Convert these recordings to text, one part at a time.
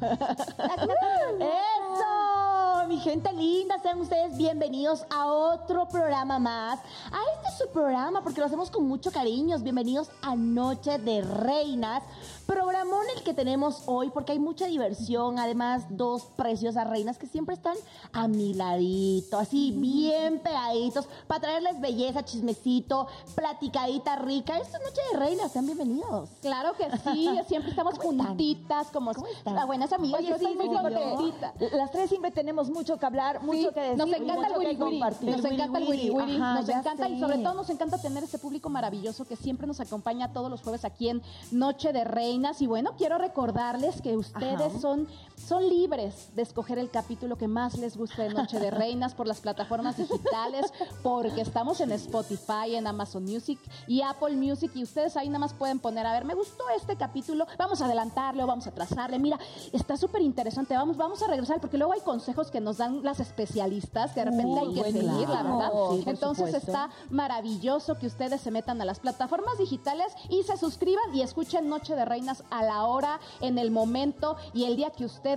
¡Eso! Mi gente linda, sean ustedes bienvenidos a otro programa más. A este su programa, porque lo hacemos con mucho cariño. Bienvenidos a Noche de Reinas. Programón el que tenemos hoy, porque hay mucha diversión. Además, dos preciosas reinas que siempre están a mi ladito, así bien pegaditos, para traerles belleza, chismecito, platicadita rica. Esta es Noche de Reinas, sean bienvenidos. Claro que sí, siempre estamos juntitas como las buenas amigas. Oye, sí, muy contenta. Las tres siempre tenemos mucho que hablar, mucho Sí, que decir, nos encanta mucho el wiri nos encanta el wiri nos encanta y sobre todo nos encanta tener este público maravilloso que siempre nos acompaña todos los jueves aquí en Noche de Reinas y bueno, quiero recordarles que ustedes Ajá. son son libres de escoger el capítulo que más les guste de Noche de Reinas por las plataformas digitales, porque estamos en Spotify, en Amazon Music y Apple Music y ustedes ahí nada más pueden poner, a ver, me gustó este capítulo, vamos a adelantarle o vamos a atrasarle, mira, está súper interesante, vamos, vamos a regresar, porque luego hay consejos que nos dan las especialistas que de repente Uy, hay que seguir, la verdad. Sí, Entonces supuesto. está maravilloso que ustedes se metan a las plataformas digitales y se suscriban y escuchen Noche de Reinas a la hora, en el momento y el día que ustedes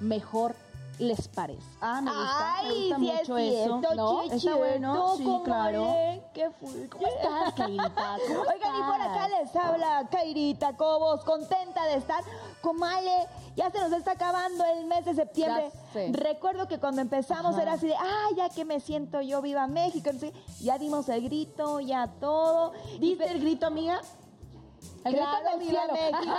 mejor les parezca. Ah, me gusta, me Ay, gusta sí es mucho eso. cierto, ¿No? chichi, Está bueno, sí, ¿cómo claro. ¿Qué fue? ¿Cómo estás, Kairita? ¿Cómo Oigan, y por acá les habla Kairita Cobos, contenta de estar. Comale, ya se nos está acabando el mes de septiembre. Recuerdo que cuando empezamos Ajá. era así de, ah, ya que me siento yo, viva México. sé, ya dimos el grito, ya todo. ¿Diste el grito, amiga? Claro, viva. México.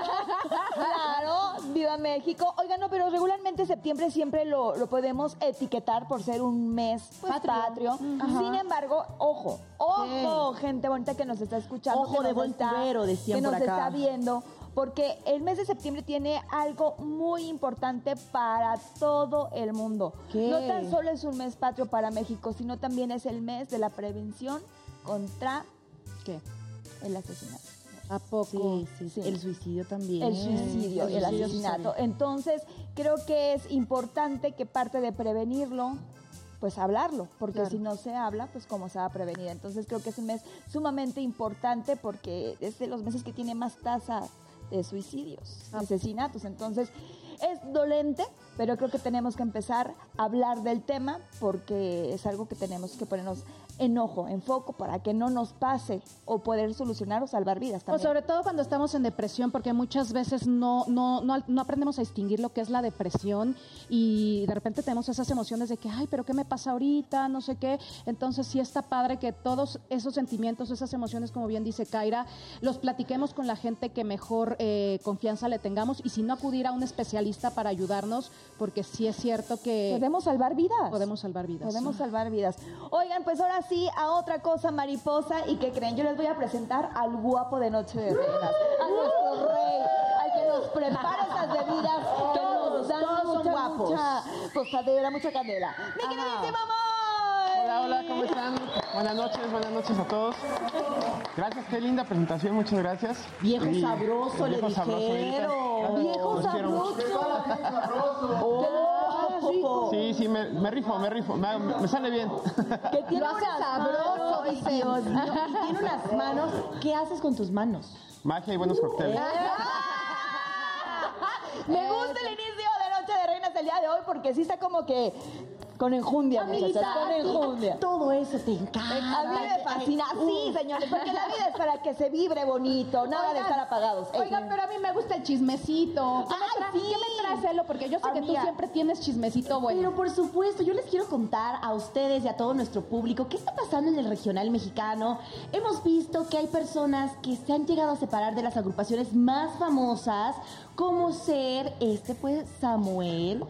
claro, viva México. Oigan, no, pero regularmente septiembre siempre lo, lo podemos etiquetar por ser un mes pues, patrio. Sin embargo, ojo, ojo, gente bonita que nos está escuchando. Ojo de buen está- cubero, decían Que nos acá. está viendo. Porque el mes de septiembre tiene algo muy importante para todo el mundo. ¿Qué? No tan solo es un mes patrio para México, sino también es el mes de la prevención contra ¿Qué? el asesinato. ¿A poco? Sí, sí, Sí. El suicidio también. El suicidio, el, suicidio, asesinato. sí. Entonces, creo que es importante que parte de prevenirlo, pues hablarlo, porque Claro. si no se habla, pues cómo se va a prevenir. Entonces, creo que es un mes sumamente importante porque es de los meses que tiene más tasa de suicidios, Ah. asesinatos. Entonces, es dolente, pero creo que tenemos que empezar a hablar del tema porque es algo que tenemos que ponernos en ojo, en foco, para que no nos pase o poder solucionar o salvar vidas O también. sobre todo cuando estamos en depresión, porque muchas veces no, no, no, no aprendemos a distinguir lo que es la depresión y de repente tenemos esas emociones de que, ay, pero ¿qué me pasa ahorita? No sé qué. Entonces sí está padre que todos esos sentimientos, esas emociones, como bien dice Kaira, los platiquemos con la gente que mejor eh, confianza le tengamos y si no acudir a un especialista para ayudarnos, porque sí es cierto que Podemos salvar vidas. podemos salvar vidas. Podemos salvar vidas. Oigan, pues ahora sí, a otra cosa mariposa. ¿Y que creen? Yo les voy a presentar al guapo de Noche de Reinas. A nuestro rey, al que nos prepara esas bebidas que nos dan todos mucha, guapos. mucha posadera, mucha candela. ¡Mi queridísimo amor! Hola, hola, ¿cómo están? Buenas noches, buenas noches a todos. Gracias, qué linda presentación, muchas gracias. Viejo Y- sabroso, le viejo sabroso, dijeron. ahorita. Viejo quiero Sí, sí, me, me rifo, me rifo, me, me sale bien. Que tiene unas sabroso, manos, dicen. Dios mío. Y tiene unas manos. ¿Qué haces con tus manos? Magia y buenos cócteles. Me gusta el inicio de Noche de Reinas el día de hoy porque sí está como que con enjundia, Amiguita, con enjundia. todo eso te encanta. A mí me fascina, sí, señores, porque la vida es para que se vibre bonito, nada de estar apagados. Oigan, pero a mí me gusta el chismecito. ¿Qué, me, Ay, sí. ¿qué me? Porque yo sé que tú siempre tienes chismecito bueno. Pero por supuesto, yo les quiero contar a ustedes y a todo nuestro público qué está pasando en el regional mexicano. Hemos visto que hay personas que se han llegado a separar de las agrupaciones más famosas, como ser este, pues, Samuel.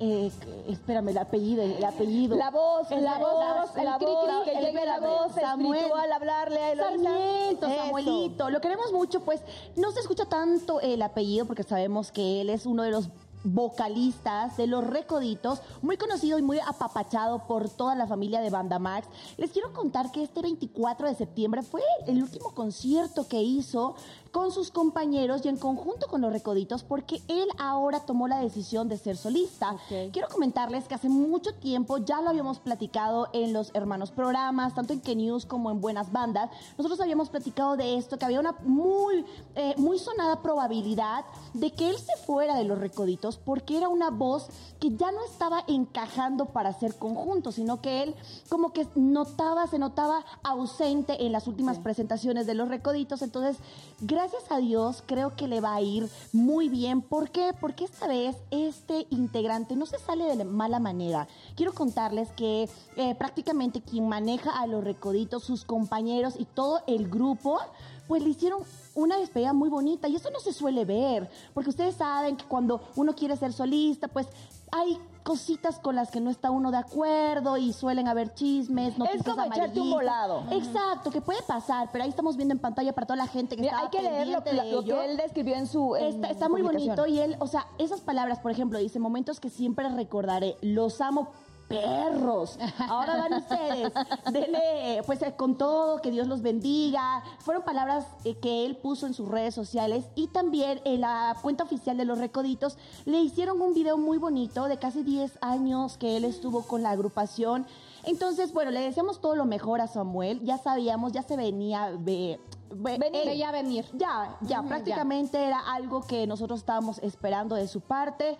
Eh, espérame, el apellido, el apellido. La voz, El- la voz, el la cri, voz, cri, que el- llegue la voz Samuel. espiritual hablarle a Eloisa. Sarmiento, Eso. Samuelito. Lo queremos mucho, pues no se escucha tanto el apellido porque sabemos que él es uno de los vocalistas de Los Recoditos, muy conocido y muy apapachado por toda la familia de Banda Max. Les quiero contar que este 24 de septiembre fue el último concierto que hizo con sus compañeros y en conjunto con los Recoditos porque él ahora tomó la decisión de ser solista. Quiero comentarles que hace mucho tiempo ya lo habíamos platicado en los hermanos programas, tanto en Que News como en Buenas Bandas. Nosotros habíamos platicado de esto, que había una muy, eh, muy sonada probabilidad de que él se fuera de los Recoditos porque era una voz que ya no estaba encajando para ser conjunto, sino que él como que notaba, se notaba ausente en las últimas presentaciones de los Recoditos. Entonces, gracias a Dios, creo que le va a ir muy bien. ¿Por qué? Porque esta vez este integrante no se sale de mala manera. Quiero contarles que eh, prácticamente quien maneja a los Recoditos, sus compañeros y todo el grupo, pues le hicieron una despedida muy bonita y eso no se suele ver, porque ustedes saben que cuando uno quiere ser solista, pues hay cositas con las que no está uno de acuerdo y suelen haber chismes, noticias Es como echarte un volado. Exacto, que puede pasar, pero ahí estamos viendo en pantalla para toda la gente que Mira, está hay que leer lo, de lo que él describió en su en Está, está muy bonito y él, o sea, esas palabras, por ejemplo, dice momentos que siempre recordaré, los amo perros. Ahora van ustedes. Dele, pues eh, con todo, que Dios los bendiga. Fueron palabras eh, que él puso en sus redes sociales y también en la cuenta oficial de Los Recoditos le hicieron un video muy bonito de casi 10 años que él estuvo con la agrupación. Entonces, bueno, le deseamos todo lo mejor a Samuel. Ya sabíamos, ya se venía ve- ve- Venir. Veía venir. ya, ya, prácticamente era algo que nosotros estábamos esperando de su parte.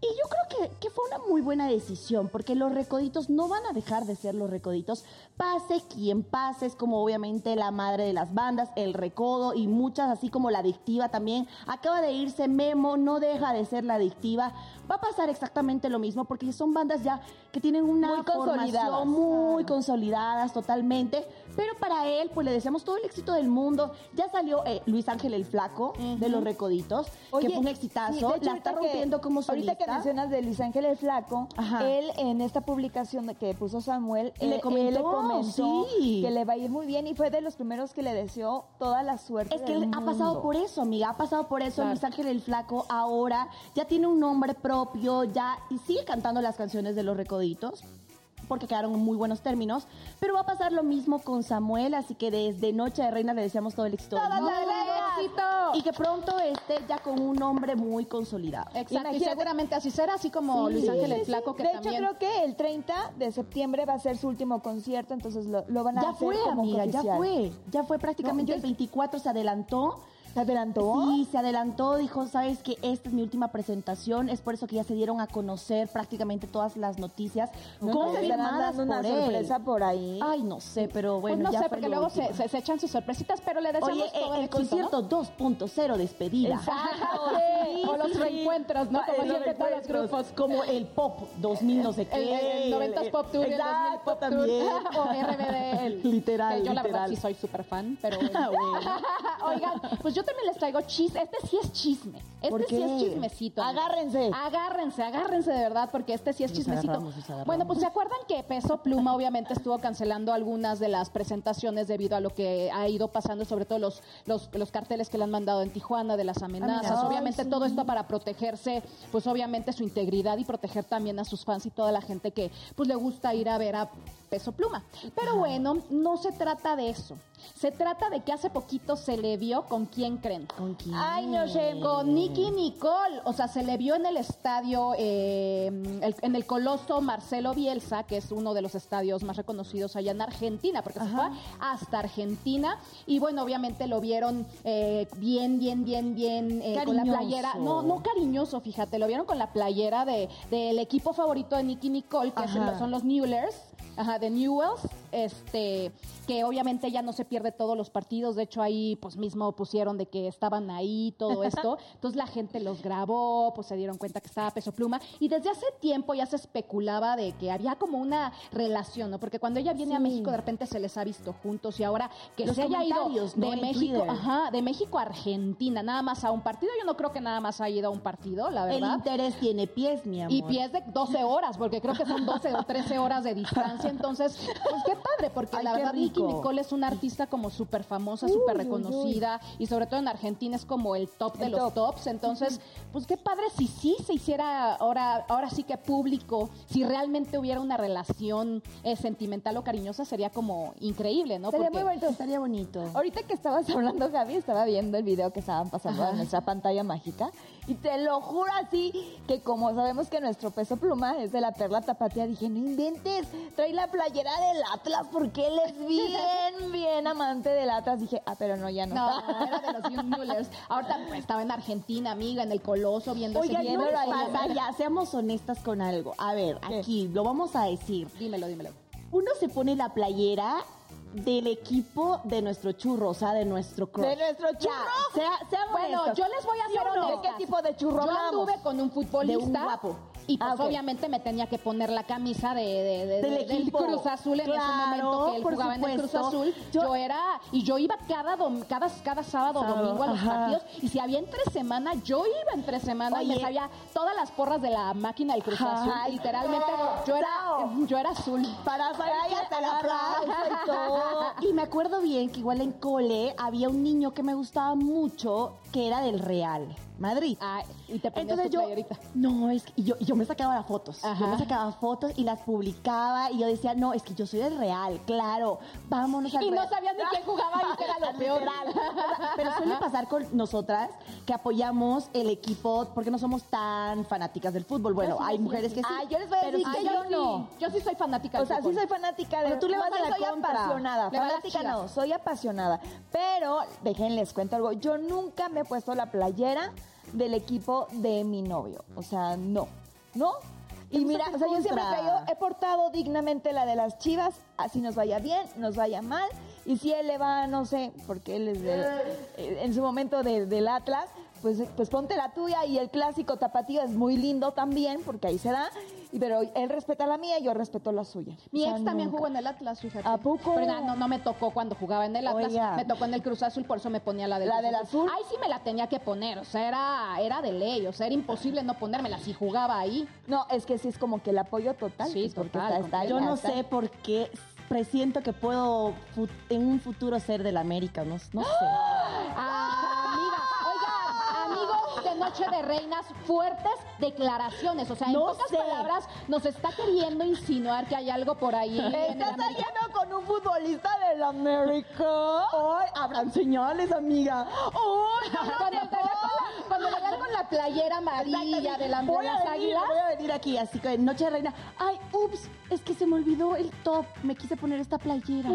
Y yo creo que, que fue una muy buena decisión, porque los recoditos no van a dejar de ser los recoditos. Pase quien pase, es como obviamente la madre de las bandas, el recodo y muchas, así como la adictiva también. Acaba de irse Memo, no deja de ser la adictiva. Va a pasar exactamente lo mismo, porque son bandas ya que tienen una Muy consolidadas. formación muy consolidadas totalmente. Pero para él, pues le deseamos todo el éxito del mundo. Ya salió eh, Luis Ángel el Flaco de los Recoditos, que fue un exitazo. sí, hecho, la está que- rompiendo como solista. Ahorita que mencionas de Luis Ángel el Flaco, Ajá. él en esta publicación que puso Samuel, Le eh, comentó, él le comentó sí. que le va a ir muy bien y fue de los primeros que le deseó toda la suerte Es que del él ha pasado por eso, amiga, ha pasado por eso. Claro. Luis Ángel el Flaco ahora ya tiene un nombre propio, ya y sigue cantando las canciones de los Recoditos. Porque quedaron en muy buenos términos. Pero va a pasar lo mismo con Samuel. Así que desde Noche de Reina le deseamos todo el éxito. ¡Todas las. Y que pronto esté ya con un nombre muy consolidado. Exacto, y Imagínate- seguramente así será, así como Sí, Luis Ángel sí, el sí. Flaco, que de también... hecho, creo que el 30 de septiembre va a ser su último concierto, entonces lo, lo van a Ya hacer fue, como amiga, ya fue. Ya fue prácticamente No, yo- el 24, se adelantó. ¿Se adelantó? Sí, se adelantó, dijo, sabes que esta es mi última presentación, es por eso que ya se dieron a conocer prácticamente todas las noticias No, no, confirmadas una por él. sorpresa por ahí. Ay, no sé, pero Pues bueno, no ya sé, fue porque luego se, último. se- se echan sus sorpresitas, pero le deseamos Oye, todo eh, el ¿no? concierto 2.0 despedida. Exacto, o los reencuentros, ¿no? Ah, Como los siempre todos los grupos. Como el Pop 2000 no sé qué. El, el 90s Pop Tour, Exacto, el 2000 Pop también. Tour, o RBD. Literal, que yo la verdad sí soy súper fan, pero. Ah. Oigan, pues yo también les traigo chisme. Este sí es chisme. Este ¿Por sí es chismecito. Agárrense. Agárrense, agárrense de verdad, porque este sí es Nos chismecito. agarramos, nos agarramos. Bueno, pues se acuerdan que Peso Pluma obviamente estuvo cancelando algunas de las presentaciones debido a lo que ha ido pasando, sobre todo los, los, los carteles que le han mandado en Tijuana, de las amenazas. Ay, obviamente sí. todo esto para protegerse, pues obviamente su integridad y proteger también a sus fans y toda la gente que pues le gusta ir a ver a Peso Pluma. Pero bueno, no se trata de eso. Se trata de que hace poquito se le vio con quién creen. ¿Con quién? Ay, no sé. Con Nicky Nicole, o sea, se le vio en el estadio, eh, el- en el Coloso Marcelo Bielsa, que es uno de los estadios más reconocidos allá en Argentina, porque se fue hasta Argentina. Y bueno, obviamente lo vieron eh, bien, bien, bien, bien, eh, con la playera. No, no cariñoso, fíjate, lo vieron con la playera de, del equipo favorito de Nicky Nicole, que Ajá. son los Newlers. Ajá, de Newells, este, que obviamente ya no se pierde todos los partidos, de hecho ahí pues mismo pusieron de que estaban ahí, todo esto, entonces la gente los grabó, pues se dieron cuenta que estaba Peso Pluma, y desde hace tiempo ya se especulaba de que había como una relación, ¿no? Porque cuando ella viene a. México de repente se les ha visto juntos y ahora que Los se haya ido ¿no? de México, ajá, de México a Argentina, nada más a un partido, yo no creo que nada más ha ido a un partido, la El verdad. interés tiene pies, mi amor. Y pies de 12 horas, porque creo que son 12 o 13 horas de distancia entonces, pues qué padre, porque Ay, la verdad. Nicole es una artista como súper famosa, súper uy, uy. reconocida, y sobre todo en Argentina es como el top de El los top. tops, entonces, pues qué padre si sí se hiciera ahora, ahora sí que público, si realmente hubiera una relación eh, sentimental o cariñosa, sería como increíble, ¿no? Sería Porque- muy bonito. Estaría bonito. Ahorita que estabas hablando, Gaby, estaba viendo el video que estaban pasando en nuestra pantalla mágica. Y te lo juro así, que como sabemos que nuestro peso pluma es de la perla tapatía, dije, no inventes, trae la playera del Atlas, porque él es bien, bien amante del Atlas. Dije, ah, pero no, ya no. No, era de los Young. Ahorita pues, estaba en Argentina, amiga, en el Coloso, viendo Oigan, ese no pasa, ya seamos honestas con algo. A ver, ¿Qué? aquí lo vamos a decir. Dímelo, dímelo. Uno se pone la playera del equipo de nuestro churro, o sea, de nuestro crush. ¿De nuestro Ya, churro? sea, sean Bueno, honestos. yo les voy a ¿Sí ser o no? ¿De qué tipo de churro Yo hablamos? anduve con un futbolista. De un guapo. Y pues Ah, obviamente me tenía que poner la camisa de, de- de- Del de- equipo. Cruz Azul en ese momento que él jugaba en el Cruz. Azul. Yo- Yo, era, y yo iba cada dom- cada, cada sábado, Sábado, domingo a los ajá. partidos. Y si había entre semana, yo iba entre semana y me sabía todas las porras de la máquina del Cruz Azul. Literalmente, yo era, no. yo era azul. Para salir hasta la plaza. Y me acuerdo bien que igual en cole había un niño que me gustaba mucho que era del Real Madrid. Ah, y te ponías Entonces tu yo, playerita. no, es que y yo, y yo me sacaba las fotos. Yo me sacaba fotos y las publicaba y yo decía, no, es que yo soy del Real, claro, vámonos al Y no sabías ni quién jugaba ahí, que era lo peor. Pero suele pasar con nosotras que apoyamos el equipo porque no somos tan fanáticas del fútbol. Bueno, hay mujeres que sí. Ay, yo les voy a decir que yo no. Yo sí soy fanática O del sea, sí soy fanática de Pero tú le vas a la soy contra. apasionada. Le Fanática no, soy apasionada. Pero déjenles cuento algo. Yo nunca me he puesto la playera del equipo de mi novio. O sea, no. ¿No? Y mira, o sea, yo siempre he, he portado dignamente la de las chivas, así nos vaya bien, nos vaya mal. Y si él le va, no sé, porque él es de- eh, en su momento de- del Atlas, pues, pues ponte la tuya y el clásico tapatío es muy lindo también, porque ahí se da. Y- Pero él respeta la mía y yo respeto la suya. Mi O sea, ex también nunca. jugó en el Atlas, fíjate. ¿A poco? Pero no, no me tocó cuando jugaba en el Atlas, Oiga. me tocó en el Cruz Azul, por eso me ponía la del ¿La del azul? Ahí sí me la tenía que poner, o sea, era, era de ley, o sea, era imposible no ponérmela si jugaba ahí. No, es que sí es como que el apoyo total. Sí, pues, porque total, está- está ahí, Yo no sé por qué presiento que puedo en un futuro ser del América, no, no sé. Amigos de Noche de Reinas, fuertes declaraciones, o sea, en No pocas sé. palabras nos está queriendo insinuar que hay algo por ahí. ¿Estás saliendo con un futbolista del América? ¡Ay! Habrán señales, amiga. ¡Ay! Cuando te Cuando le con la playera amarilla de, la, de voy a las venir, águilas. voy a venir aquí, así que Noche de Reina. Ay, ups, es que se me olvidó el top. Me quise poner esta playera.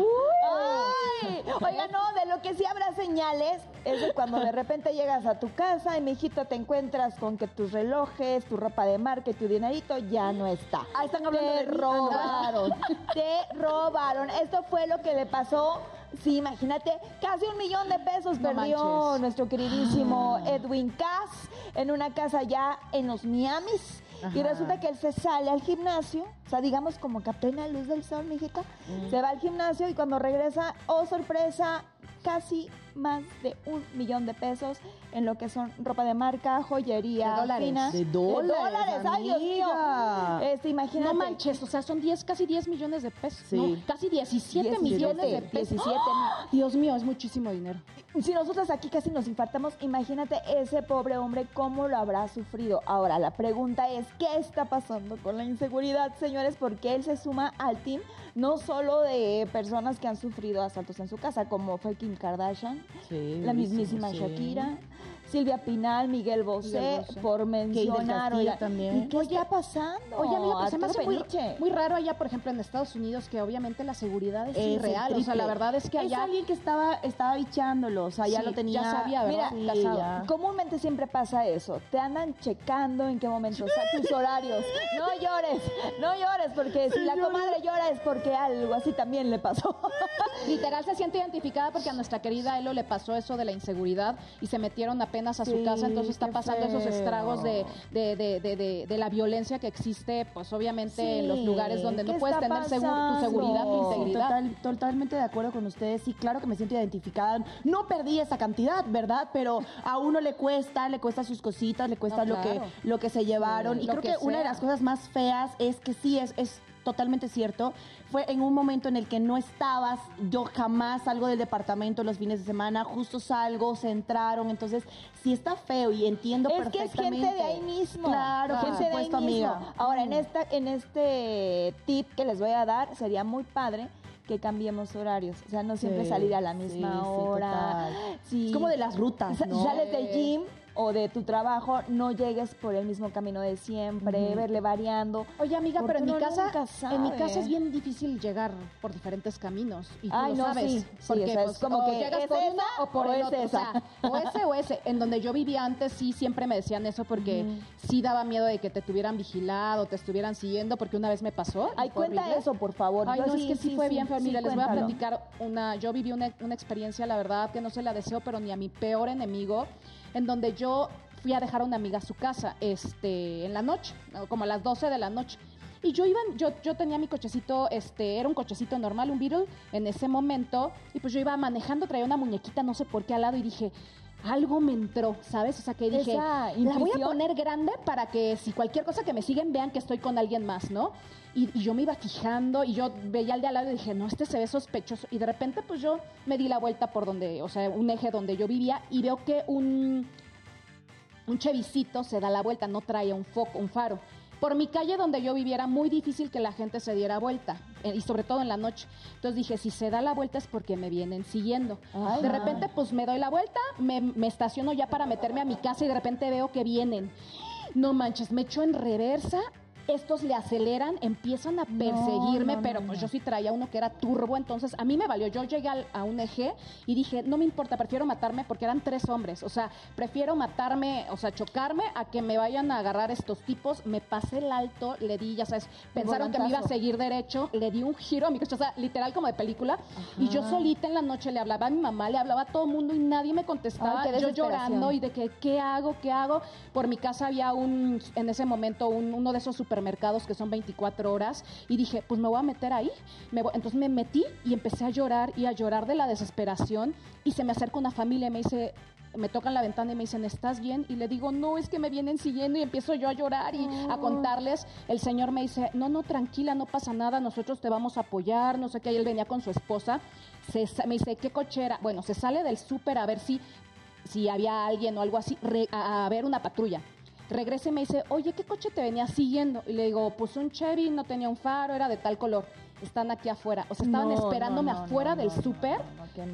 Oiga, no, de lo que sí habrá señales es de cuando de repente llegas a tu casa y, mijito, te encuentras con que tus relojes, tu ropa de marca y tu dinerito ya no está. Ah, están hablando te de robaron, te robaron. Esto fue lo que le pasó. Sí, imagínate, casi un millón de pesos No perdió manches. nuestro queridísimo Edwin Cass en una casa ya en los Miamis. Y resulta que él se sale al gimnasio, o sea, digamos como que luz del sol, mijita, se va al gimnasio y cuando regresa, oh sorpresa, casi más de un millón de pesos en lo que son ropa de marca, joyería, De dólares. fina. De dólares, ay Dios mío. Este, imagínate. No manches, o sea, son 10, casi 10 millones de pesos. Sí. ¿no? Casi 17 17, millones de pesos. 17 ¡Ah! Dios mío, es muchísimo dinero. Si nosotros aquí casi nos infartamos, imagínate ese pobre hombre cómo lo habrá sufrido. Ahora, la pregunta es, ¿qué está pasando con la inseguridad, señores? Porque él se suma al team no solo de personas que han sufrido asaltos en su casa, como fue Kim Kardashian, Sí, la mismísima sí. Shakira, Silvia Pinal, Miguel Bosé, Miguel Bosé. por mencionar. Oiga, también. ¿Y qué está pasando? Oye, amigo, pues se me hace muy, raro allá, por ejemplo, en Estados Unidos, que obviamente la seguridad es, Es irreal. O sea, la verdad es que Es allá... alguien que estaba, estaba bichándolo, o sea, ya Sí, lo tenía. ya sabía, ¿verdad? Mira, Sí, Casado. ya. Comúnmente siempre pasa eso. Te andan checando en qué momento están tus horarios. No llores, no llores, porque si la comadre llora es porque algo así también le pasó. Literal se siente identificada porque a nuestra querida Elo le pasó eso de la inseguridad y se metieron apenas a su Sí, casa, entonces está pasando esos estragos de, de, de, de, la violencia que existe, pues obviamente en los lugares donde no ¿qué puedes tener segu- tu seguridad, tu integridad. Total- totalmente de acuerdo con ustedes. Sí, claro que me siento identificada. No perdí esa cantidad, ¿verdad? Pero a uno le cuesta, le cuesta sus cositas, le cuesta No, lo que lo que se llevaron. Sí, y creo que que, una de las cosas más feas es que sí es, es totalmente cierto. Fue en un momento en el que no estabas, yo jamás salgo del departamento los fines de semana, justo salgo, se entraron, entonces sí está feo y entiendo Es que es perfectamente. gente de ahí mismo. Claro, gente de ahí supuesto, mismo. amiga. Ahora, en esta, en este tip que les voy a dar, sería muy padre que cambiemos horarios. O sea, no siempre Sí, salir a la misma sí, hora. Sí. Es como de las rutas, ¿no? Sales del gym o de tu trabajo, no llegues por el mismo camino de siempre, verle variando. Oye, amiga, pero en mi casa, en mi casa es bien difícil llegar por diferentes caminos. Y tú Ay, lo no, sabes. sí, porque sea, es pues, como o que, llegas ¿es por esa uno o por o el es otro. esa? O, sea, o ese o ese. En donde yo vivía antes, sí, siempre me decían eso porque sí daba miedo de que te tuvieran vigilado, te estuvieran siguiendo, porque una vez me pasó. Ay, fue cuenta horrible. eso, por favor. Ay, no, es que sí, fue bien sí, Mire, les voy a platicar una. Yo viví una, una experiencia, la verdad, que no se la deseo, pero ni a mi peor enemigo, en donde yo fui a dejar a una amiga a su casa este, en la noche, ¿no? como a las 12 de la noche. Y yo iba, yo, yo tenía mi cochecito, este, era un cochecito normal, un Beetle, en ese momento, y pues yo iba manejando, traía una muñequita, no sé por qué al lado, y dije, algo me entró, ¿sabes? O sea, que dije, Esa la voy a poner grande para que si cualquier cosa que me siguen vean que estoy con alguien más, ¿no? Y, y yo me iba fijando y yo veía al de al lado y dije, no, este se ve sospechoso. Y de repente, pues yo me di la vuelta por donde, o sea, un eje donde yo vivía y veo que un, un chevisito se da la vuelta, no traía un foco, un faro. Por mi calle donde yo vivía era muy difícil que la gente se diera vuelta, eh, y sobre todo en la noche. Entonces dije, si se da la vuelta es porque me vienen siguiendo. Ay, de ay. repente, pues me doy la vuelta, me, me estaciono ya para meterme a mi casa y de repente veo que vienen. No manches, me echo en reversa. Estos le aceleran, empiezan a perseguirme, no, pero pues yo sí traía uno que era turbo, entonces a mí me valió. Yo llegué al- a un eje y dije, no me importa, prefiero matarme porque eran tres hombres. O sea, prefiero matarme, o sea, chocarme a que me vayan a agarrar estos tipos. Me pasé el alto, le di, ya sabes, pensaron que me iba a seguir derecho, le di un giro a mi coche, o sea, literal como de película. Y yo solita en la noche le hablaba a mi mamá, le hablaba a todo el mundo y nadie me contestaba. Ay, yo llorando y de que, ¿qué hago? ¿Qué hago? Por mi casa había un, en ese momento, un- uno de esos supermercados que son 24 horas y dije, pues me voy a meter ahí. Me voy- Entonces me metí y empecé a llorar y a llorar de la desesperación y se me acerca una familia y me dice, me tocan la ventana y me dicen, ¿estás bien? Y le digo, no, es que me vienen siguiendo y empiezo yo a llorar y a contarles. El señor me dice, no, no, tranquila, no pasa nada, nosotros te vamos a apoyar, no sé qué. Y él venía con su esposa. Se me dice, ¿qué cochera? Bueno, se sale del súper a ver si, si había alguien o algo así, re- a, a ver una patrulla. Regresa y me dice, oye, ¿qué coche te venía siguiendo? Y le digo, pues un Chevy, no tenía un faro, era de tal color. Están aquí afuera. O sea, estaban No, esperándome no, no, afuera no, del súper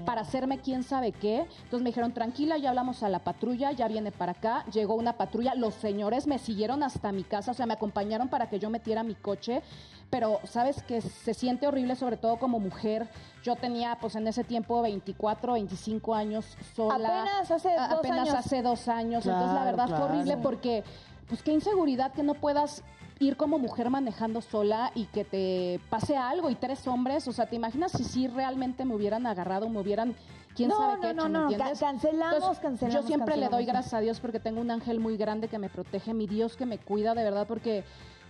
para hacerme quién sabe qué. Entonces me dijeron, tranquila, ya hablamos a la patrulla, ya viene para acá. Llegó una patrulla, los señores me siguieron hasta mi casa, o sea, me acompañaron para que yo metiera mi coche. Pero, ¿sabes que Se siente horrible, sobre todo como mujer. Yo tenía, pues en ese tiempo, 24, 25 años sola. Apenas hace dos apenas años. hace dos años. Entonces, la Claro, verdad fue horrible porque, pues qué inseguridad que no puedas ir como mujer manejando sola y que te pase algo y tres hombres, o sea, ¿te imaginas si sí realmente me hubieran agarrado, me hubieran quién No, sabe no, qué no, hecho, ¿me no, entiendes? ca- cancelamos, Entonces, cancelamos, Yo siempre le doy gracias a Dios porque tengo un ángel muy grande que me protege, mi Dios que me cuida de verdad porque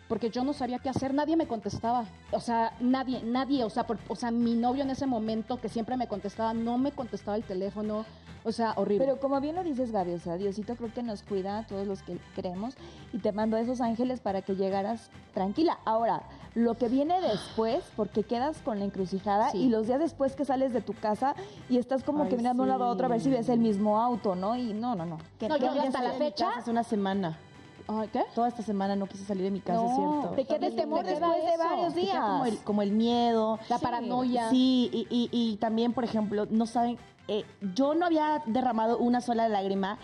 porque yo no sabía qué hacer, nadie me contestaba, o sea, nadie, nadie, o sea, por- o sea, mi novio en ese momento que siempre me contestaba, no me contestaba el teléfono, o sea, horrible. Pero como bien lo dices, Gaby, o sea, Diosito creo que nos cuida a todos los que creemos y te mandó esos ángeles para que llegaras tranquila. Ahora, lo que viene después, porque quedas con la encrucijada Sí. y los días después que sales de tu casa y estás como Ay, que mirando de un lado a otro a ver si sí. ves el mismo auto, ¿no? Y no, no, no. Que No, yo hasta la fecha- Hace una semana. ¿Qué? Toda esta semana no quise salir de mi casa, No, es cierto. Te queda el Te temor después de varios días. Como el, como el miedo. La Sí. paranoia. Sí, y, y- y también, por ejemplo, no saben, eh, yo no había derramado una sola lágrima.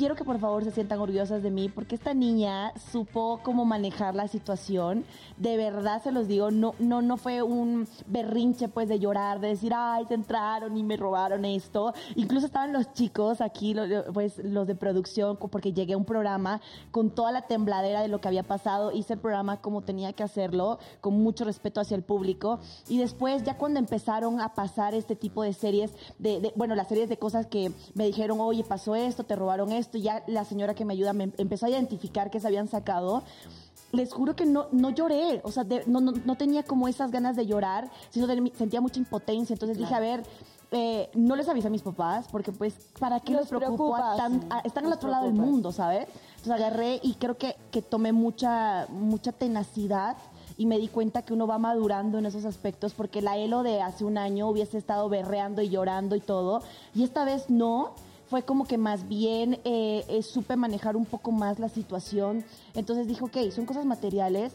Quiero que por favor se sientan orgullosas de mí porque esta niña supo cómo manejar la situación. De verdad se los digo, no, no, no fue un berrinche pues de llorar, de decir, ay, se entraron y me robaron esto. Incluso estaban los chicos aquí, pues los de producción, porque llegué a un programa con toda la tembladera de lo que había pasado. Hice el programa como tenía que hacerlo, con mucho respeto hacia el público. Y después, ya cuando empezaron a pasar este tipo de series, de, de- bueno, las series de cosas que me dijeron, oye, pasó esto, te robaron esto, ya la señora que me ayuda me empezó a identificar que se habían sacado. Les juro que no, no lloré, o sea, de- no, no, no tenía como esas ganas de llorar, sino de- sentía mucha impotencia. Entonces dije, a ver, eh, no les avisé a mis papás, porque pues, ¿para qué Los les preocupa preocupas. tan- a- Están al otro lado del mundo, ¿sabes? Entonces agarré y creo que, que tomé mucha, mucha tenacidad y me di cuenta que uno va madurando en esos aspectos porque la Elo de hace un año hubiese estado berreando y llorando y todo y esta vez no fue como que más bien eh, eh, supe manejar un poco más la situación. Entonces dijo, ok, son cosas materiales.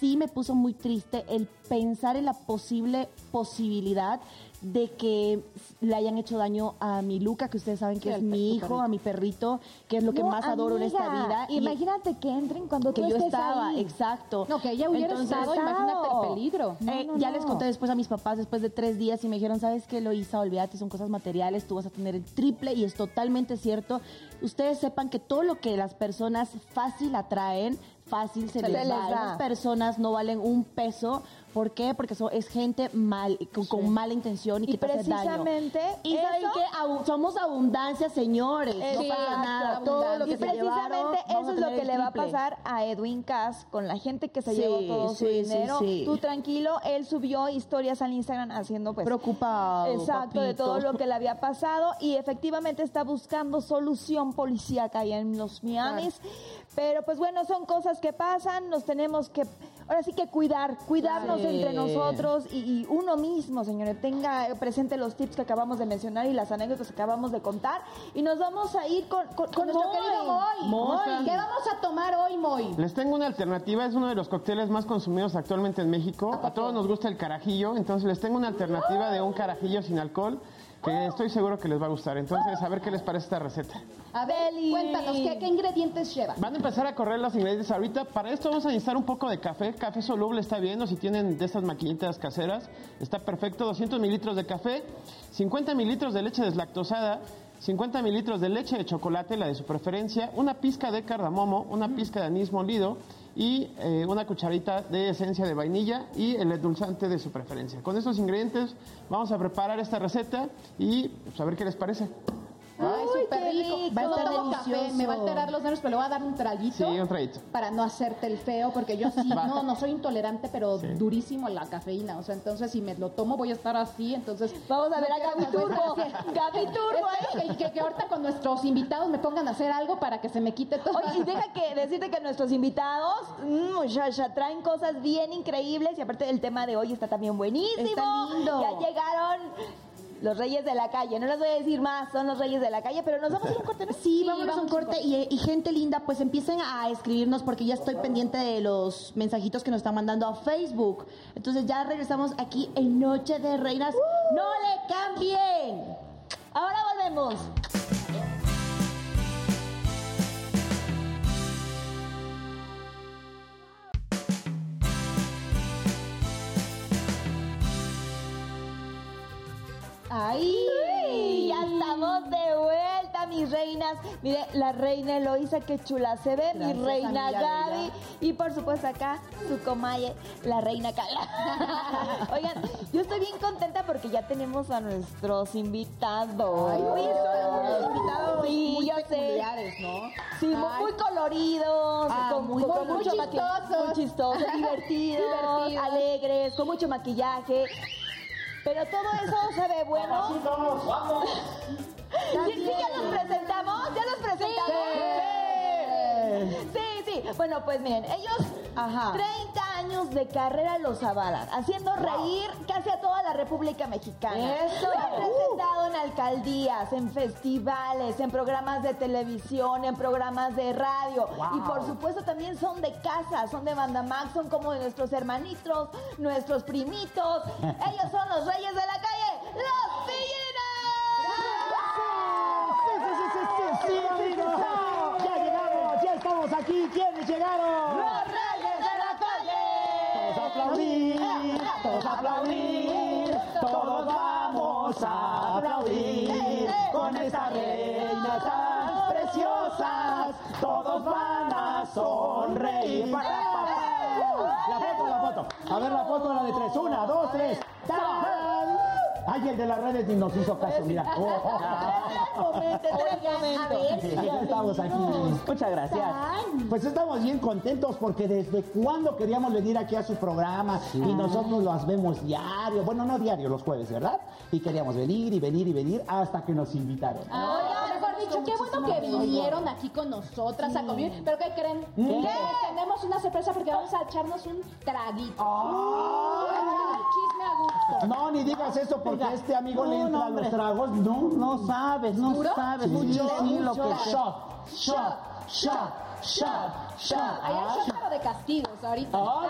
Sí me puso muy triste el pensar en la posible posibilidad de que le hayan hecho daño a mi Luca, que ustedes saben que Sí, es mi hijo, perrito. a mi perrito, que es lo que No, más adoro en esta vida. Y- Imagínate que entren cuando que tú yo estés estaba, ahí. exacto. No, que ella hubiera Entonces, estado, imagínate el peligro. No, eh, no, ya les conté después a mis papás, después de tres días, y me dijeron, ¿sabes qué, Loisa? Olvídate, son cosas materiales, tú vas a tener el triple, y es totalmente cierto. Ustedes sepan que todo lo que las personas fácil atraen, fácil se, Se les, les va. da. Esas personas no valen un peso. ¿Por qué? Porque so- es gente mal, con, con mala intención y, Y que te hace daño. precisamente Y saben eso- que somos abundancia, señores. no pasa nada. Todo lo y que se precisamente llevaron, eso es lo que le va a pasar a Edwin Cass con la gente que se Sí, llevó todo su sí, sí, dinero. sí. Tú tranquilo, él subió historias al Instagram haciendo pues Preocupado, Exacto, de todo lo que le había pasado y efectivamente está buscando solución policíaca allá en los Miamis. Pero pues bueno, son cosas que pasan, nos tenemos que, ahora sí que cuidar, cuidarnos Sí. entre nosotros y, y uno mismo, señores, tenga presente los tips que acabamos de mencionar y las anécdotas que acabamos de contar. Y nos vamos a ir con, con, Con nuestro Moy. querido Moy. Moy. ¿Qué vamos a tomar hoy, Moy? Les tengo una alternativa, es uno de los cócteles más consumidos actualmente en México. A todos nos gusta el carajillo, entonces les tengo una alternativa de un carajillo sin alcohol que estoy seguro que les va a gustar. Entonces, a ver qué les parece esta receta. A ver, cuéntanos, ¿qué, qué ingredientes lleva? Van a empezar a correr los ingredientes ahorita. Para esto vamos a necesitar un poco de café. Café soluble está bien, o si tienen de estas maquinitas caseras, está perfecto. 200 mililitros de café, 50 mililitros de leche deslactosada, 50 mililitros de leche de chocolate, la de su preferencia, una pizca de cardamomo, una pizca de anís molido y eh, una cucharita de esencia de vainilla y el endulzante de su preferencia. Con estos ingredientes vamos a preparar esta receta y pues, a ver qué les parece. Ay, súper rico. rico. Va a Yo estar tomo café, delicioso. me va a alterar los nervios, pero le voy a dar un traguito. Sí, un traguito. Para no hacerte el feo, porque yo sí, no, no soy intolerante, pero durísimo a la cafeína. O sea, entonces si me lo tomo voy a estar así, entonces... Vamos a ver no a Gaby Turbo. Gaby Turbo, Espero que, que- que ahorita con nuestros invitados me pongan a hacer algo para que se me quite todo. Oye, y deja que decirte que nuestros invitados, mm, muchacha, traen cosas bien increíbles y aparte el tema de hoy está también buenísimo. Está lindo. Ya llegaron los reyes de la calle. No les voy a decir más, son los reyes de la calle, pero nos vamos a ir un corte. ¿no? Sí, vamos a un corte y, y gente linda, pues empiecen a escribirnos porque ya estoy pendiente de los mensajitos que nos están mandando a Facebook. Entonces ya regresamos aquí en Noche de Reinas. ¡No le cambien! Ahora volvemos. ¡Ay! Ya estamos de vuelta, mis reinas. Mire, la reina Eloisa, qué chula se ve. mi reina Gaby. Y por supuesto acá, su comaye, la reina Carla. Oigan, yo estoy bien contenta porque ya tenemos a nuestros invitados. Ay, Uy, son invitados Sí, muy yo sé. ¿no? Sí, Ay. muy coloridos, Ah, con, muy- con muy mucho chistosos. muy chistosos, divertidos, Divertidos. alegres, con mucho maquillaje. Pero todo eso se ve bueno. Sí, sí, ya los presentamos, ya los presentamos. Sí, sí. Bueno, pues miren, ellos Ajá. 30 años de carrera los avalan, haciendo reír casi a toda la República Mexicana. Eso. Han presentado en alcaldías, en festivales, en programas de televisión, en programas de radio. Y por supuesto también son de casa, son de Bandamax, son como de nuestros hermanitos, nuestros primitos. Ellos son los reyes de la calle, los Sí, sí, sí, sí, sí, sí, amigos. Ya llegamos, ya ¿Quiénes llegaron? ¡Los reyes de la calle! Todos aplaudir, todos aplaudir, todos vamos a aplaudir con estas reinas tan preciosas. Todos van a sonreír. La foto, la foto. A ver la foto, la de tres. Una, dos, tres. ¡Tarán! Ay, el de las redes ni nos hizo caso, mira. Oh, oh. Estamos aquí. Muchas gracias. Pues estamos bien contentos porque desde cuando queríamos venir aquí a su programa y nosotros los vemos diario, bueno, no diario, los jueves, ¿verdad? Y queríamos venir y venir y venir hasta que nos invitaron. Oiga, dicho, qué bueno que vinieron aquí con nosotras a convivir. Pero ¿qué creen? Que tenemos una sorpresa porque vamos a echarnos un traguito. Un chisme a gusto. No, ni digas eso porque este amigo le No, entra no, a los hombre. tragos. No, No sabes, no ¿Seguro? sabes. Sí, Mucho, sí, lo que shot, shot, shot, shot, shot. Ahí hay shot, pero de castigos ahorita. No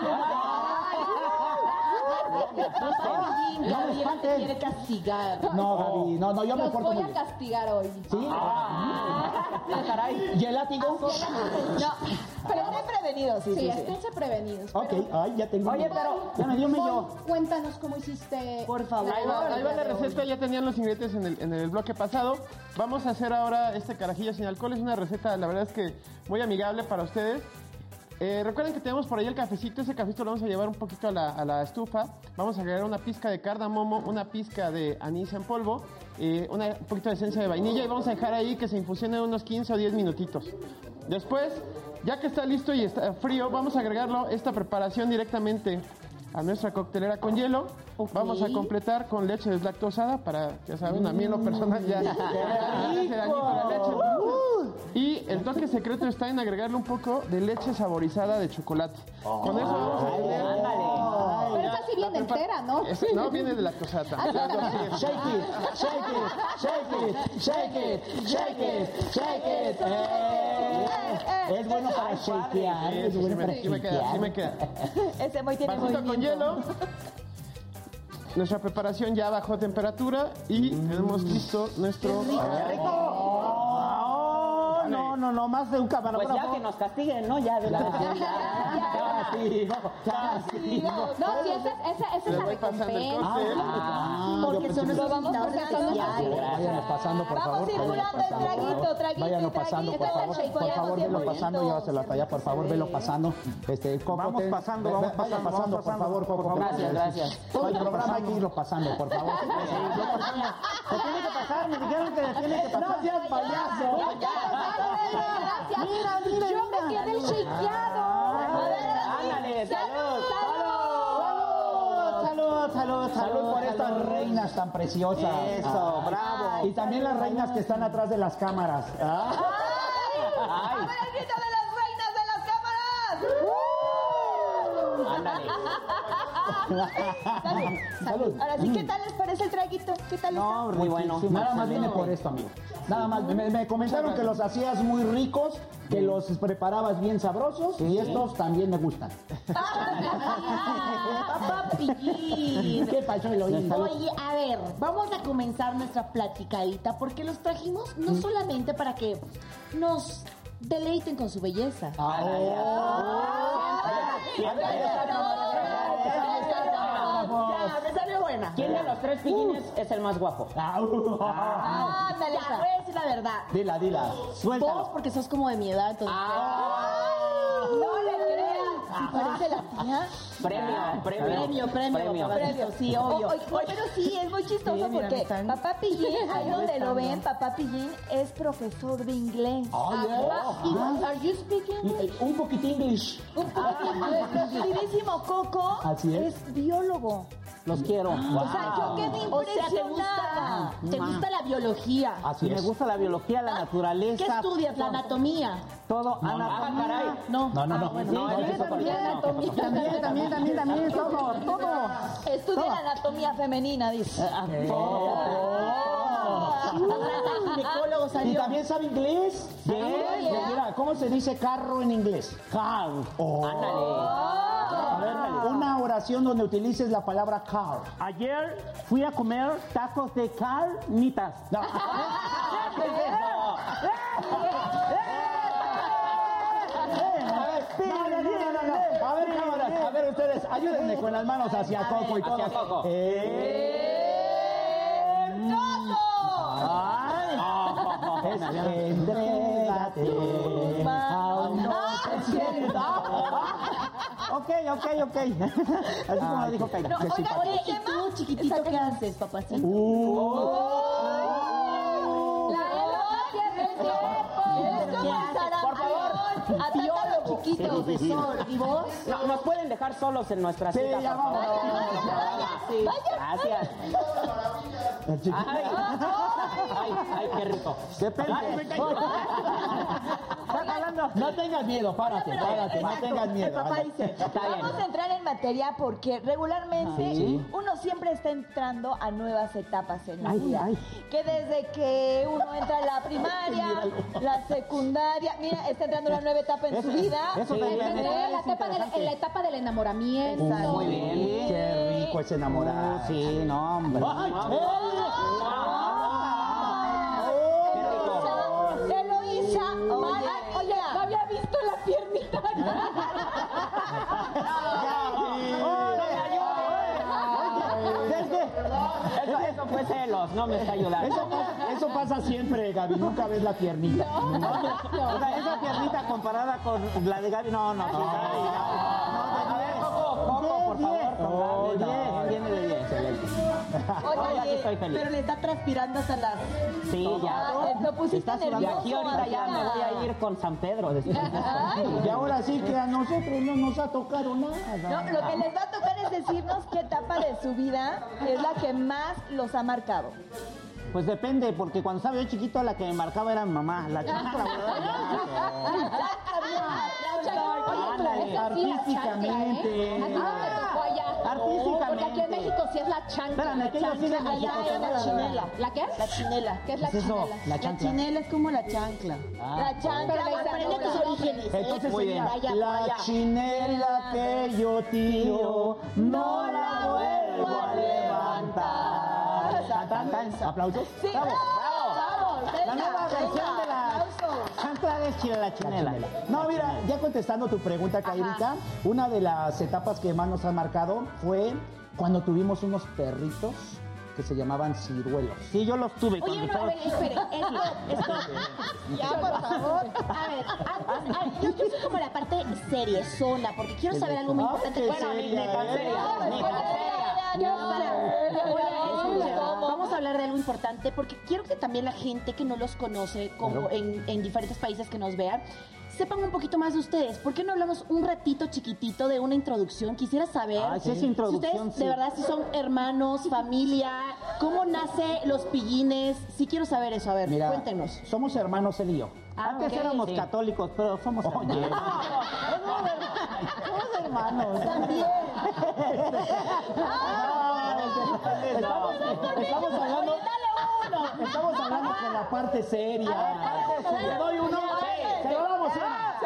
me espantes. quiere castigar. No, Gaby, no, no, yo me porto voy a bien. castigar hoy. ¿Sí? Ah, caray. ¿Y el látigo? No, Pero estén prevenidos, sí, sí, sí, esténse prevenidos. Ok, pero- ay, ya tengo. Oye, pero ya me dio Paul, yo. Cuéntanos cómo hiciste. Por favor. Ahí va, ahí va la receta, ya tenían los ingredientes en el, en el bloque pasado. Vamos a hacer ahora este carajillo sin alcohol. Es una receta, la verdad es que muy amigable para ustedes. Eh, recuerden que tenemos por ahí el cafecito. Ese cafecito lo vamos a llevar un poquito a la, estufa. Vamos a agregar una pizca de cardamomo, una pizca de anís en polvo, eh, una- un poquito de esencia de vainilla y vamos a dejar ahí que se infusione unos 15 o 10 minutitos. Después, ya que está listo y está frío, vamos a agregarlo esta preparación directamente a nuestra coctelera con hielo. Vamos a completar con leche deslactosada para, ya saben, a mí en lo personal ya, ya me hace dañito la leche. Y el toque secreto está en agregarle un poco de leche saborizada de chocolate. Con eso vamos a tener... Pero esa sí viene entera, ¿no? Es- no, viene de lactosada. sí. Shake it, shake it, shake it, shake it, shake it, shake it. Eh, Es bueno para shakear, Sí, es sí, bueno sí para me, sí me queda, sí me shakear. queda. Ese muy tiene Vasito con hielo. Nuestra preparación ya bajó temperatura y tenemos listo nuestro... Oh, no, no, no, más de un Pues camarógrafo. ya que nos castiguen, ¿no? Ya, de la Castigo, castigo. No, sí, esa, esa, esa es la pasando recompensa. Ah, Porque son son especiales. nuestros- Váyanos pasando, por Vamos favor. circulando váyanos el pasando, por traguito, favor. traguito, Váyanos traguito. pasando, por Este favor. Por favor, velo pasando, llévaselo hasta allá, por favor, velo pasando. Este, Vamos pasando, vamos pasando, pasando, vamos por favor, pasando, Coco. por favor. Gracias, gracias. El programa hay que irlo pasando, por favor. Se tiene que pasar, me dijeron que le tiene que pasar. No seas payaso. Gracias. Mira, mira, Yo me mira. quedé shakeado. Ándale, salud. Salud, salud, salud, Salud por estas reinas tan preciosas. Eso, bravo. Y también las reinas que están atrás de las cámaras. ¿ah? ¡A ver el grito de las reinas de las cámaras! Ándale. Salud. Ahora sí, ¿qué tal les parece el traguito? ¿Qué tal No, Muy bueno. Nada más viene por esto, amigo. Nada más. Me, me comentaron que los hacías muy ricos, que los preparabas bien sabrosos y estos también me gustan. Papá Pillín. ¿Qué pasó, Eloísa? Oye, a ver, vamos a comenzar nuestra platicadita porque los trajimos no solamente para que nos deleiten con su belleza. Buena. ¿Quién de los tres pillines es el más guapo? Ándale, te voy a decir la verdad. Dila, dila. Vos, porque sos como de mi edad, entonces. No le creas. Si parece la tía. Premio, premio. Premio, premio, premio, sí, obvio. O- oye, pero sí, es muy chistoso porque papá Pillín, ahí donde lo ven, papá Pillín es profesor de inglés. Y- Are you speaking English? Un poquito English. Nuestro queridísimo Coco Así es. es biólogo. Los quiero. O sea, yo quedé O sea, te gusta, impresionada. te gusta la biología. Así Y me es. gusta la biología, la ¿Qué naturaleza. estudias? La anatomía. Todo, Ah, anatomía. caray. No. No, no, no. bueno, No, También, eso también, también, también, también, también, todo, todo. Estudia la anatomía femenina, dice. ginecólogo ¿Y también sabe inglés? Mira, ¿cómo se dice carro en inglés? Car. Oh. Ver, una oración donde utilices la palabra car. Ayer fui a comer tacos de carnitas. No. A ver, no, no, no, no, no. Cámaras, a ver ustedes, ayúdenme con las manos hacia Coco y Hacia todos. Coco. Eh, Ay, es entrégate a un ok, ok, ok. Así como lo dijo Kaira. Qué simpático. Oye, ¿y tú, chiquitito, qué haces, papacito? Por favor. Profesor. ¿Y vos? No, nos pueden dejar solos en nuestra Sí, cita, ya por favor. vamos. Sí, gracias. El. Ay, ay, ay, qué rico. Depende. No tengas miedo, párate, párate, no tengas El miedo. papá anda. dice, vamos a entrar en materia porque regularmente Sí. uno siempre está entrando a nuevas etapas en la Ay, vida. ay. Que desde que uno entra a la primaria, la secundaria, mira, está entrando a una nueva etapa en su vida. Eso Sí. también En es la, etapa del, en la etapa del enamoramiento. Exacto. Muy bien. Qué rico es enamorar. Sí, no, hombre. Ay, Oye, no había visto la piernita. Eso, fue celos, no me está ayudando. Eso eso pasa siempre, Gaby. Nunca ves la piernita. O sea, esa piernita comparada con la de Gaby, no, no, no. Coco, por favor, con Oh, Gaby, no. diez, viene de 10. Oye, ya que estoy feliz. pero le está transpirando hasta las... Sí, ya. Ah, lo pusiste Estás Y nervioso. aquí ahorita ya me voy a ir con San Pedro. Y ahora sí que a nosotros no nos ha tocado nada. No, lo que les va a tocar es decirnos qué etapa de su vida es la que más los ha marcado. Pues depende, porque cuando estaba yo chiquito la que me marcaba era mi mamá. La chancla, Artísticamente. chancla, ¿eh? Artísticamente. Porque aquí en México sí es la chancla. La chancla. Allá es la la chinela. ¿La qué? La chinela. ¿Qué es la chinela? La chinela es como la chancla. La chancla, aprende tus orígenes. Entonces Muy bien. la chinela que yo tiro, no la vuelvo a levantar. Tan. ¿Aplausos? Sí, Bravo. bravo, La venga, nueva versión venga, de la aplausos. chancla de chile, la chinela. No, mira, ya contestando tu pregunta, Kairita, una de las etapas que más nos ha marcado fue cuando tuvimos unos perritos que se llamaban ciruelos. Sí, yo los tuve Oye, no, a ver, espere, esto, esto. Ya, por favor. A ver, antes, a ver, yo, yo soy como la parte serie, zona, porque quiero saber algo muy Ah, importante. Bueno, seria, ni tan ¿eh? seria, ni tan seria. Oye, Vamos a hablar de algo importante porque quiero que también la gente que no los conoce, como en, en diferentes países que nos vean, sepan un poquito más de ustedes. ¿Por qué no hablamos un ratito chiquitito de una introducción? Quisiera saber Ah, sí, si introducción, ustedes sí. de verdad si son hermanos, familia, cómo nace los pillines. Sí quiero saber eso. A ver, Mira, cuéntenos. somos hermanos él y yo. Ah, Antes éramos Sí. católicos, pero somos hermanos. somos hermanos. También. Estamos, estamos hablando, estamos hablando con la parte seria. ¿Le doy uno? ¿Se lo damos una?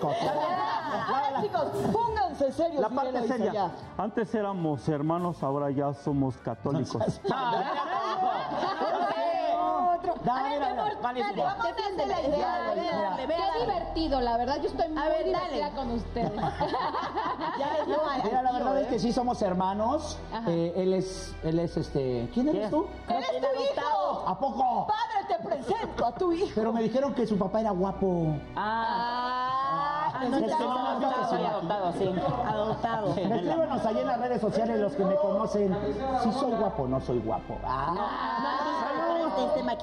cosa. Ah, chicos, pónganse serios. La parte seria. Antes éramos hermanos, ahora ya somos católicos. Otro. Da, A ver, mira, mi amor, dale, vamos a hacer la idea. Dale, dale, Qué dale. divertido, la verdad. Yo estoy muy A ver, divertida dale. con ustedes. Ya les dio al- Mira, la verdad es que sí somos hermanos. Eh, él es, él es este. ¿Quién eres tú? ¡Él es tu hijo! ¿A poco? Padre, te presento a tu hijo. Pero me dijeron que su papá era guapo. Ah, Ah, no, es que no, no, no, no, adoptado, sí. Adoptado. Escríbenos ahí en las redes sociales los que me conocen. Si soy guapo, no soy guapo. Ah.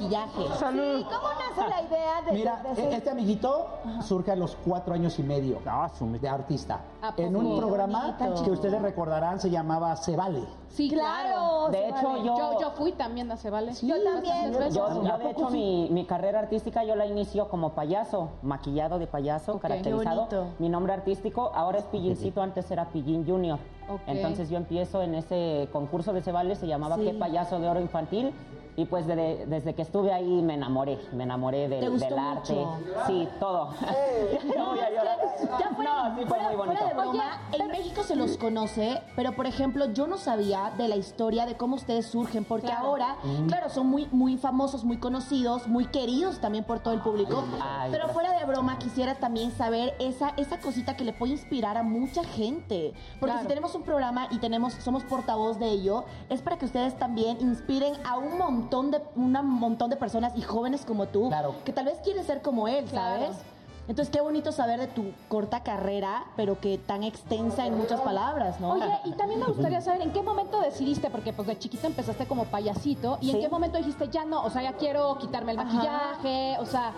Este. Sí, ¿cómo nace la idea de, Mira, de ser- este amiguito surge a los cuatro años y medio Ah, de artista. ¿A En un programa Bonito. que ustedes recordarán se llamaba Se Vale. Sí, claro. De se hecho, vale. yo, Yo, yo fui también a Cebales. Yo también. Yo, veces. yo, de hecho, mi, mi carrera artística yo la inicio como payaso, maquillado de payaso, Ok. caracterizado. Mi nombre artístico ahora es Pillincito, antes era Pillín Junior. Entonces yo empiezo en ese concurso de Cebales, se llamaba Sí. Qué Payaso de Oro Infantil. Y pues de- desde que estuve ahí me enamoré, me enamoré del, ¿Te gustó del arte. mucho? Sí, todo. no voy a llorar. Ya fuera, no, sí fue fuera- muy bonito. fuera de broma, en México se los conoce, pero por ejemplo, yo no sabía de la historia de cómo ustedes surgen, porque ahora, claro, son muy, muy famosos, muy conocidos, muy queridos también por todo el público. Ay, pero gracias. fuera de broma, quisiera también saber esa, esa cosita que le puede inspirar a mucha gente. Porque Claro. si tenemos un programa y tenemos, somos portavoz de ello, es para que ustedes también inspiren a un montón de, un montón de personas y jóvenes como tú, Claro. que tal vez quieren ser como él, Claro. ¿sabes? Entonces, qué bonito saber de tu corta carrera, pero que tan extensa en muchas palabras, ¿no? Oye, y también me gustaría saber en qué momento decidiste, porque pues de chiquita empezaste como payasito, y en qué momento dijiste ya no, o sea, ya quiero quitarme el Ajá. maquillaje, o sea,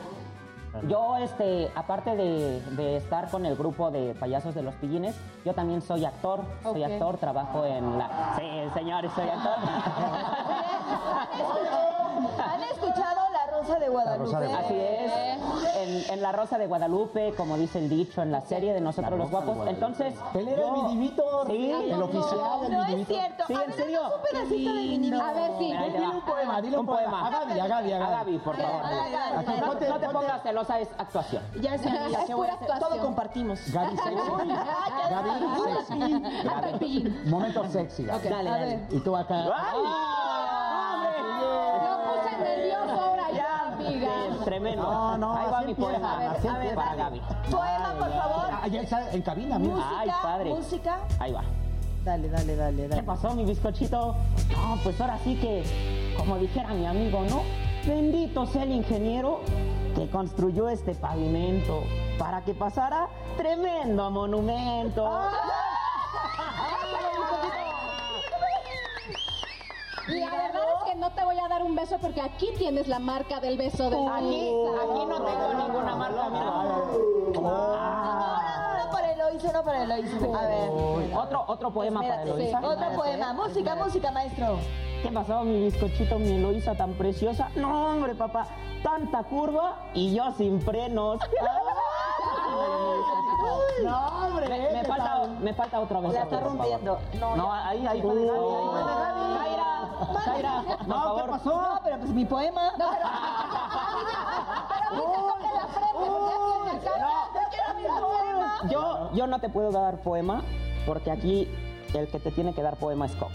Yo, este, aparte de, de estar con el grupo de payasos de los pillines, yo también soy actor. Soy actor, trabajo en la. Sí, señores, soy actor. ¿Han escuchado Rosa de Guadalupe? Rosa de Así es. En, en La Rosa de Guadalupe, como dice el dicho, en la serie de Nosotros los Guapos. Entonces. Él era yo- Sí. el oficial, el No es cierto. Sí, a ¿en ver, serio? un pedacito de A ver, sí. Mira, Dile un poema, dile un, poema. A Gaby, a Gaby, a A Gaby. Por favor. No, no te pongas celosa, es actuación. Ya sé, amiga, Es. Todo compartimos. Gaby sexy. Gaby sexy. Momento sexy, Gaby. Dale. Y tú acá. Lo puse nervioso ahora ya, amiga. Sí, Tremendo. No, no, Ahí va mi poema. para Gaby. Poema, por favor. Ah, ya está en cabina, mira. Música, Ay, padre. música. Ahí va. Dale, dale, dale, ¿Qué dale. pasó, mi bizcochito? No, pues ahora sí que, como dijera mi amigo, ¿no? Bendito sea el ingeniero que construyó este pavimento para que pasara tremendo monumento. La verdad es que no te voy a dar un beso porque aquí tienes la marca del beso de Aquí, aquí no tengo ninguna marca, mira. Uno para Eloísa, uno para Eloísa. A ver. Otro, otro poema para Eloisa. Otro poema. Música, música, maestro. ¿Qué pasó, mi bizcochito, mi Eloisa tan preciosa? No, hombre, papá, tanta curva y yo sin frenos. No, hombre. Me, me ¿qué falta, me falta otra vez. La está rompiendo. No, No, ahí, ahí Gaby, ahí Gaby. Zaira, por No, favor. ¿qué pasó? No, pero pues mi poema. Pero tiene acá. Yo, yo no te puedo dar poema porque aquí el que te tiene que dar poema es Coco.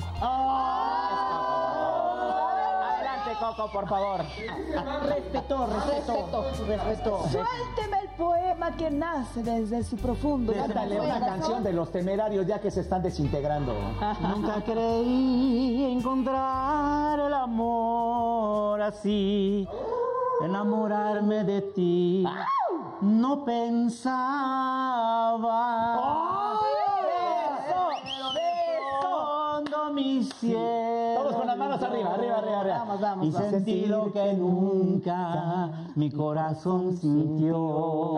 Coco, por favor. Respeto, respeto, respeto. Suélteme el poema que nace desde su profundo. Cántale una canción de los temerarios ya que se están desintegrando. Nunca creí encontrar el amor así, enamorarme de ti. No pensaba. Hondo mi cielo. Todos con las manos arriba, arriba, arriba, arriba. Vamos, vamos, Y vamos. sentí lo que nunca mi corazón sintió.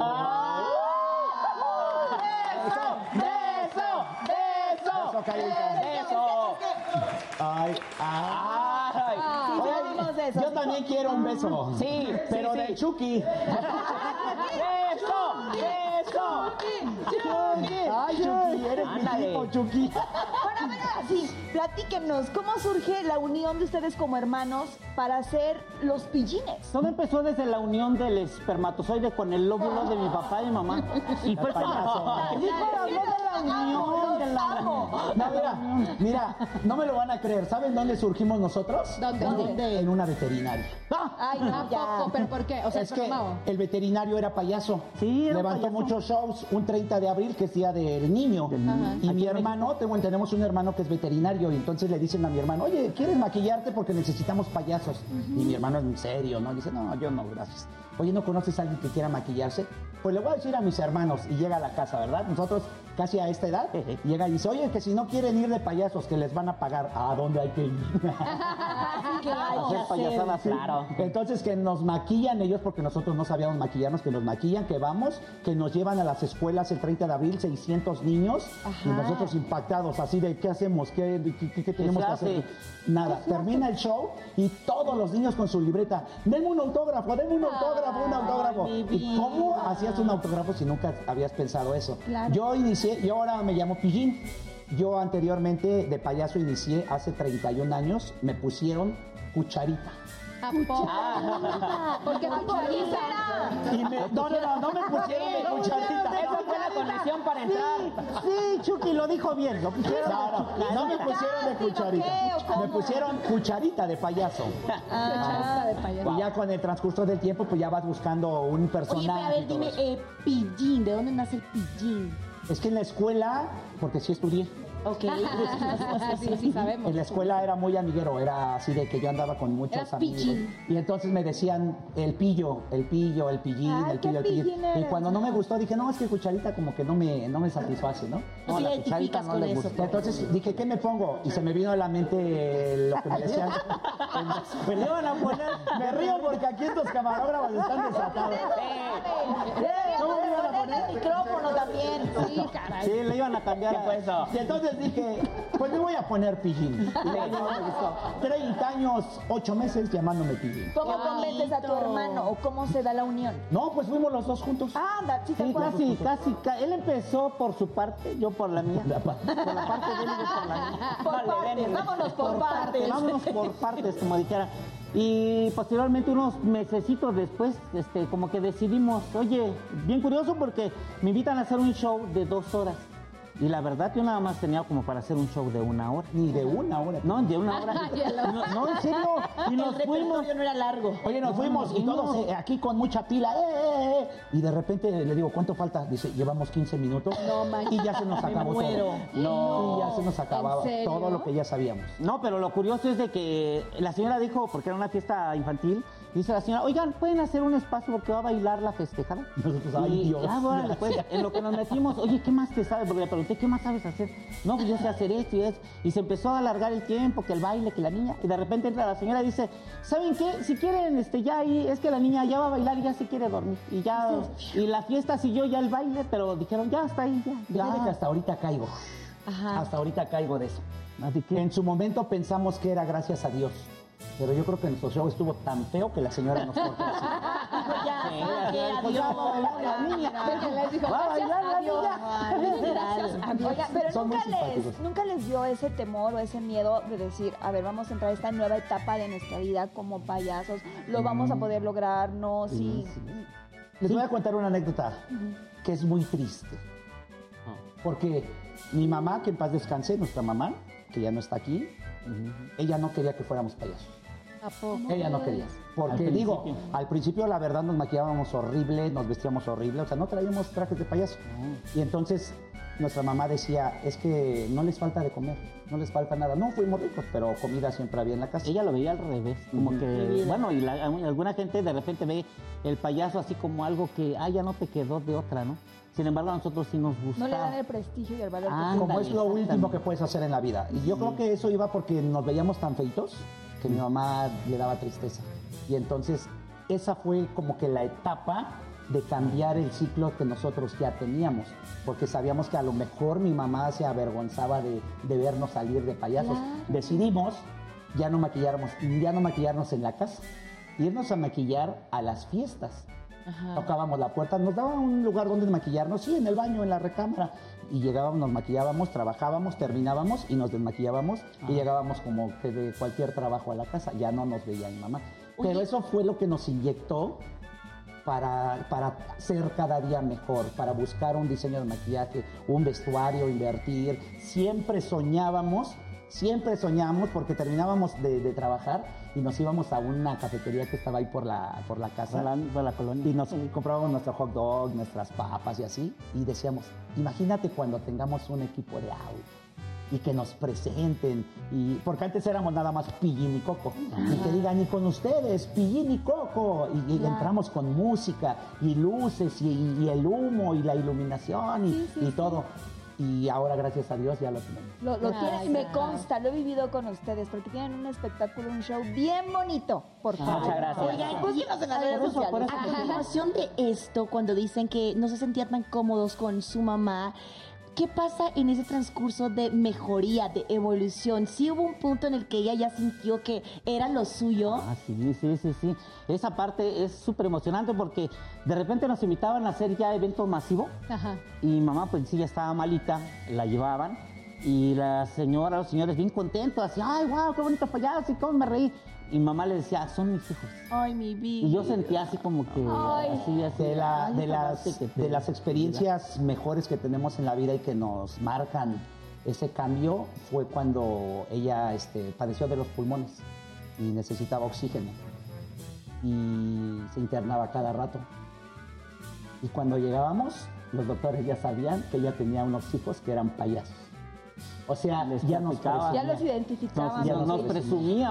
¡Beso! ¡Beso! ¡Beso, Carita! Eso. Ay, ay. Ay. Yo también quiero un beso. Sí, pero sí, de. Chucky. ¡Beso! Ay, Chucky, eres mi tipo, Chucky. Bueno, a ver, así, platíquenos, ¿cómo surge la unión de ustedes como hermanos para hacer los pillines? Todo empezó desde la unión del espermatozoide con el lóbulo de mi papá y mi mamá. Y fue payaso. No, mira, mira, no me lo van a creer. ¿Saben dónde surgimos nosotros? ¿Dónde? En una veterinaria. Ay, no, ¿A ya. poco? ¿Pero por qué? O sea, es que el veterinario era payaso. Sí, era Levantó payaso. muchos shows un 30 de abril, que es día del niño. Y mi hermano, tengo, tenemos un hermano que es veterinario, y entonces le dicen a mi hermano, oye, ¿quieres maquillarte? Porque necesitamos payasos. Y mi hermano es en serio, ¿no? Dice, no, yo no, gracias. Oye, ¿no conoces a alguien que quiera maquillarse? Pues le voy a decir a mis hermanos, y llega a la casa, ¿verdad? Nosotros casi a esta edad, llega y dice, oye, que si no quieren ir de payasos, que les van a pagar. ¿A dónde hay que ir? Claro. Entonces que nos maquillan ellos porque nosotros no sabíamos maquillarnos, que nos maquillan, que vamos, que nos llevan a las escuelas el 30 de abril 600 niños y nosotros impactados así de qué hacemos, qué, qué- qué- qué tenemos que hacer. hace? Nada, termina el show y todos los niños con su libreta, denme un autógrafo, denme un autógrafo, un autógrafo. ¿Y cómo hacías un autógrafo si nunca habías pensado eso? Yo inicié, yo ahora me llamo Pillín. Yo anteriormente de payaso inicié hace 31 años, me pusieron cucharita. ¿A poco? Porque cucharita. Y me, no, no, no, no me pusieron de cucharita. Esa fue la condición para entrar. Sí, Chucky lo dijo bien. Lo pusieron No, no, no me pusieron de cucharita. Me pusieron cucharita de payaso. Cucharita de payaso. Y ya con el transcurso del tiempo, pues ya vas buscando un Oye, pero personaje. a y ver, dime, eh, pillín, ¿de dónde nace el pillín? Es que en la escuela, porque sí estudié, Ok. sí, sí, sabemos. En la escuela era muy amiguero, era así de que yo andaba con muchos Eras amigos. pichín. Y entonces me decían el pillo, el pillo, el pillín, Ay, el qué pillo, el pillín. pillín Y cuando no me ¿no? gustó dije, no, es que cucharita como que no me, no me satisface, ¿no? No te la identificas con eso, pues. Entonces dije, ¿qué me pongo? Y se me vino a la mente lo que me decían. Pues le iban a poner. me río porque aquí estos camarógrafos están desatados. ¿Cómo me iban a poner? el micrófono también. Sí, caray. Sí, le iban a cambiar a eso. Y entonces dije, pues me voy a poner pillín. Y ya no me gustó. 30 años, 8 meses llamándome pillín. ¿Cómo convences a tu hermano o cómo se da la unión? No, pues fuimos los dos juntos. Ah, anda, te Sí, casi, casi, ca- Él empezó por su parte, yo por la mía. Por la parte de él y yo por la mía. Por Vale, partes, ven, vámonos por partes. Vámonos por partes, como dijera. Y posteriormente, unos mesecitos después, este, como que decidimos, oye, bien curioso porque me invitan a hacer un show de dos horas. Y la verdad, yo nada más tenía como para hacer un show de una hora. Ni de una hora. No, de una hora. No, no, en serio. Y El nos fuimos. repertorio no era largo. Oye, nos fuimos y todos eh, aquí con mucha pila. ¡eh, eh, eh! Y de repente le digo, ¿cuánto falta? Dice, llevamos 15 minutos. y ya se nos acabó muero. todo. No. Y ya se nos acababa todo lo que ya sabíamos. No, pero lo curioso es de que la señora dijo, porque era una fiesta infantil, dice la señora, oigan, ¿pueden hacer un espacio porque va a bailar la festejada? Nosotros, ay, Y, Dios. ah, bueno, pues, en lo que nos metimos, oye, ¿qué más te sabes? Porque le pregunté, ¿qué más sabes hacer? No, pues yo sé hacer esto y esto. Y se empezó a alargar el tiempo, que el baile, que la niña. Y de repente entra la señora y dice, ¿saben qué? Si quieren, este, ya ahí, es que la niña ya va a bailar y ya se quiere dormir. Y ya, y la fiesta siguió ya el baile, pero dijeron, ya está ahí, ya. Fíjate que ya. hasta ahorita caigo. Hasta ahorita caigo de eso. Así que- En su momento pensamos que era gracias a Dios. Pero yo creo que nuestro show estuvo tan feo que la señora nos cortó así. Ya, Sí, ya, ya, adiós. ya va a bailar la niña. Les dijo, Va a gracias bailar la a Dios. niña. Gracias. Oiga, pero Son nunca les, nunca les dio ese temor o ese miedo de decir, a ver, vamos a entrar a esta nueva etapa de nuestra vida como payasos, lo vamos a poder lograr, no, sí. Les voy a contar una anécdota que es muy triste. Porque mi mamá, que en paz descanse, nuestra mamá, que ya no está aquí, ella no quería que fuéramos payasos. ¿A poco? Ella no quería. Porque Al digo, principio. al principio la verdad nos maquillábamos horrible, nos vestíamos horrible, o sea, no traíamos trajes de payaso. Y entonces nuestra mamá decía, es que no les falta de comer, no les falta nada. No, fuimos ricos, pero comida siempre había en la casa. Ella lo veía al revés, como que, bueno, y la- alguna gente de repente ve el payaso así como algo que, ah, ya no te quedó de otra, ¿no? Sin embargo, a nosotros sí nos gusta. No le dan el prestigio y el valor. que Ah, como es lo último que puedes hacer en la vida. Y yo creo que eso iba porque nos veíamos tan feitos que mi mamá le daba tristeza. Y entonces esa fue como que la etapa de cambiar el ciclo que nosotros ya teníamos, porque sabíamos que a lo mejor mi mamá se avergonzaba de, de vernos salir de payasos. Decidimos ya no maquillarnos, ya no maquillarnos en la casa, irnos a maquillar a las fiestas. Tocábamos la puerta, nos daban un lugar donde maquillarnos, sí, en el baño, en la recámara. Y llegábamos, nos maquillábamos, trabajábamos, terminábamos y nos desmaquillábamos y llegábamos como que de cualquier trabajo a la casa. Ya no nos veía mi mamá. Pero eso fue lo que nos inyectó para, para ser cada día mejor, para buscar un diseño de maquillaje, un vestuario, invertir. Siempre soñábamos, siempre soñábamos porque terminábamos de, de trabajar y nos íbamos a una cafetería que estaba ahí por la, por la casa. Por la, colonia. Y nos comprábamos nuestro hot dog, nuestras papas y así. Y decíamos, imagínate cuando tengamos un equipo de audio y que nos presenten. Y, porque antes éramos nada más Pillín y Coco. Y que digan, y con ustedes, Pillín y Coco. Y, y entramos con música y luces y, y el humo y la iluminación y, y todo. Y ahora, gracias a Dios, ya lo tenemos. Lo, lo Ay, tienen, me consta, lo he vivido con ustedes, porque tienen un espectáculo, un show bien bonito, por favor. Muchas gracias. Oigan, búsquenos en las redes sociales. A continuación de esto, cuando dicen que no se sentían tan cómodos con su mamá, ¿qué pasa en ese transcurso de mejoría, de evolución? ¿Sí hubo un punto en el que ella ya sintió que era lo suyo? Ah, sí, sí, sí, sí. Esa parte es súper emocionante porque de repente nos invitaban a hacer ya eventos masivos Ajá. y mamá pues sí ya estaba malita, la llevaban y la señora, los señores bien contentos, así, ay, wow, qué bonito payaso y cómo me reí. Y mamá le decía, son mis hijos. Ay, mi vida. Y yo sentía así como que, así, así. de, la- ay, de las, parte que te- de las experiencias mejores que tenemos en la vida y que nos marcan ese cambio fue cuando ella este, padeció de los pulmones y necesitaba oxígeno y se internaba cada rato. Y cuando llegábamos, los doctores ya sabían que ella tenía unos hijos que eran payasos. O sea, Les ya nos. Ya los identificaban. Ya nos.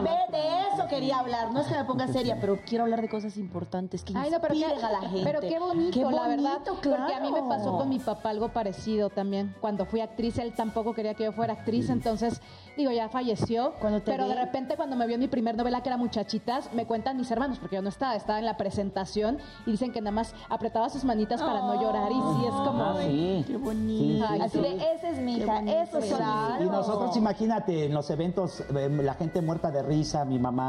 Ve, de eso quería hablar. No es que me ponga seria, pero quiero hablar de cosas importantes que Ay, no, pero, qué, a la gente. pero qué bonito, Qué la verdad. Porque a mí me pasó con mi papá algo parecido también. Cuando fui actriz, él tampoco quería que yo fuera actriz, entonces, digo, ya falleció. Cuando te pero vi- de repente, cuando me vio en mi primer novela, que era Muchachitas, me cuentan mis hermanos, porque yo no estaba, estaba en la presentación y dicen que nada más apretaba sus manitas para no llorar. Y sí, es como. Ah, sí. Qué bonito. Ay, Así sí. de, esa es mi hija, eso Claro. Y nosotros, imagínate, en los eventos, eh, la gente muerta de risa, mi mamá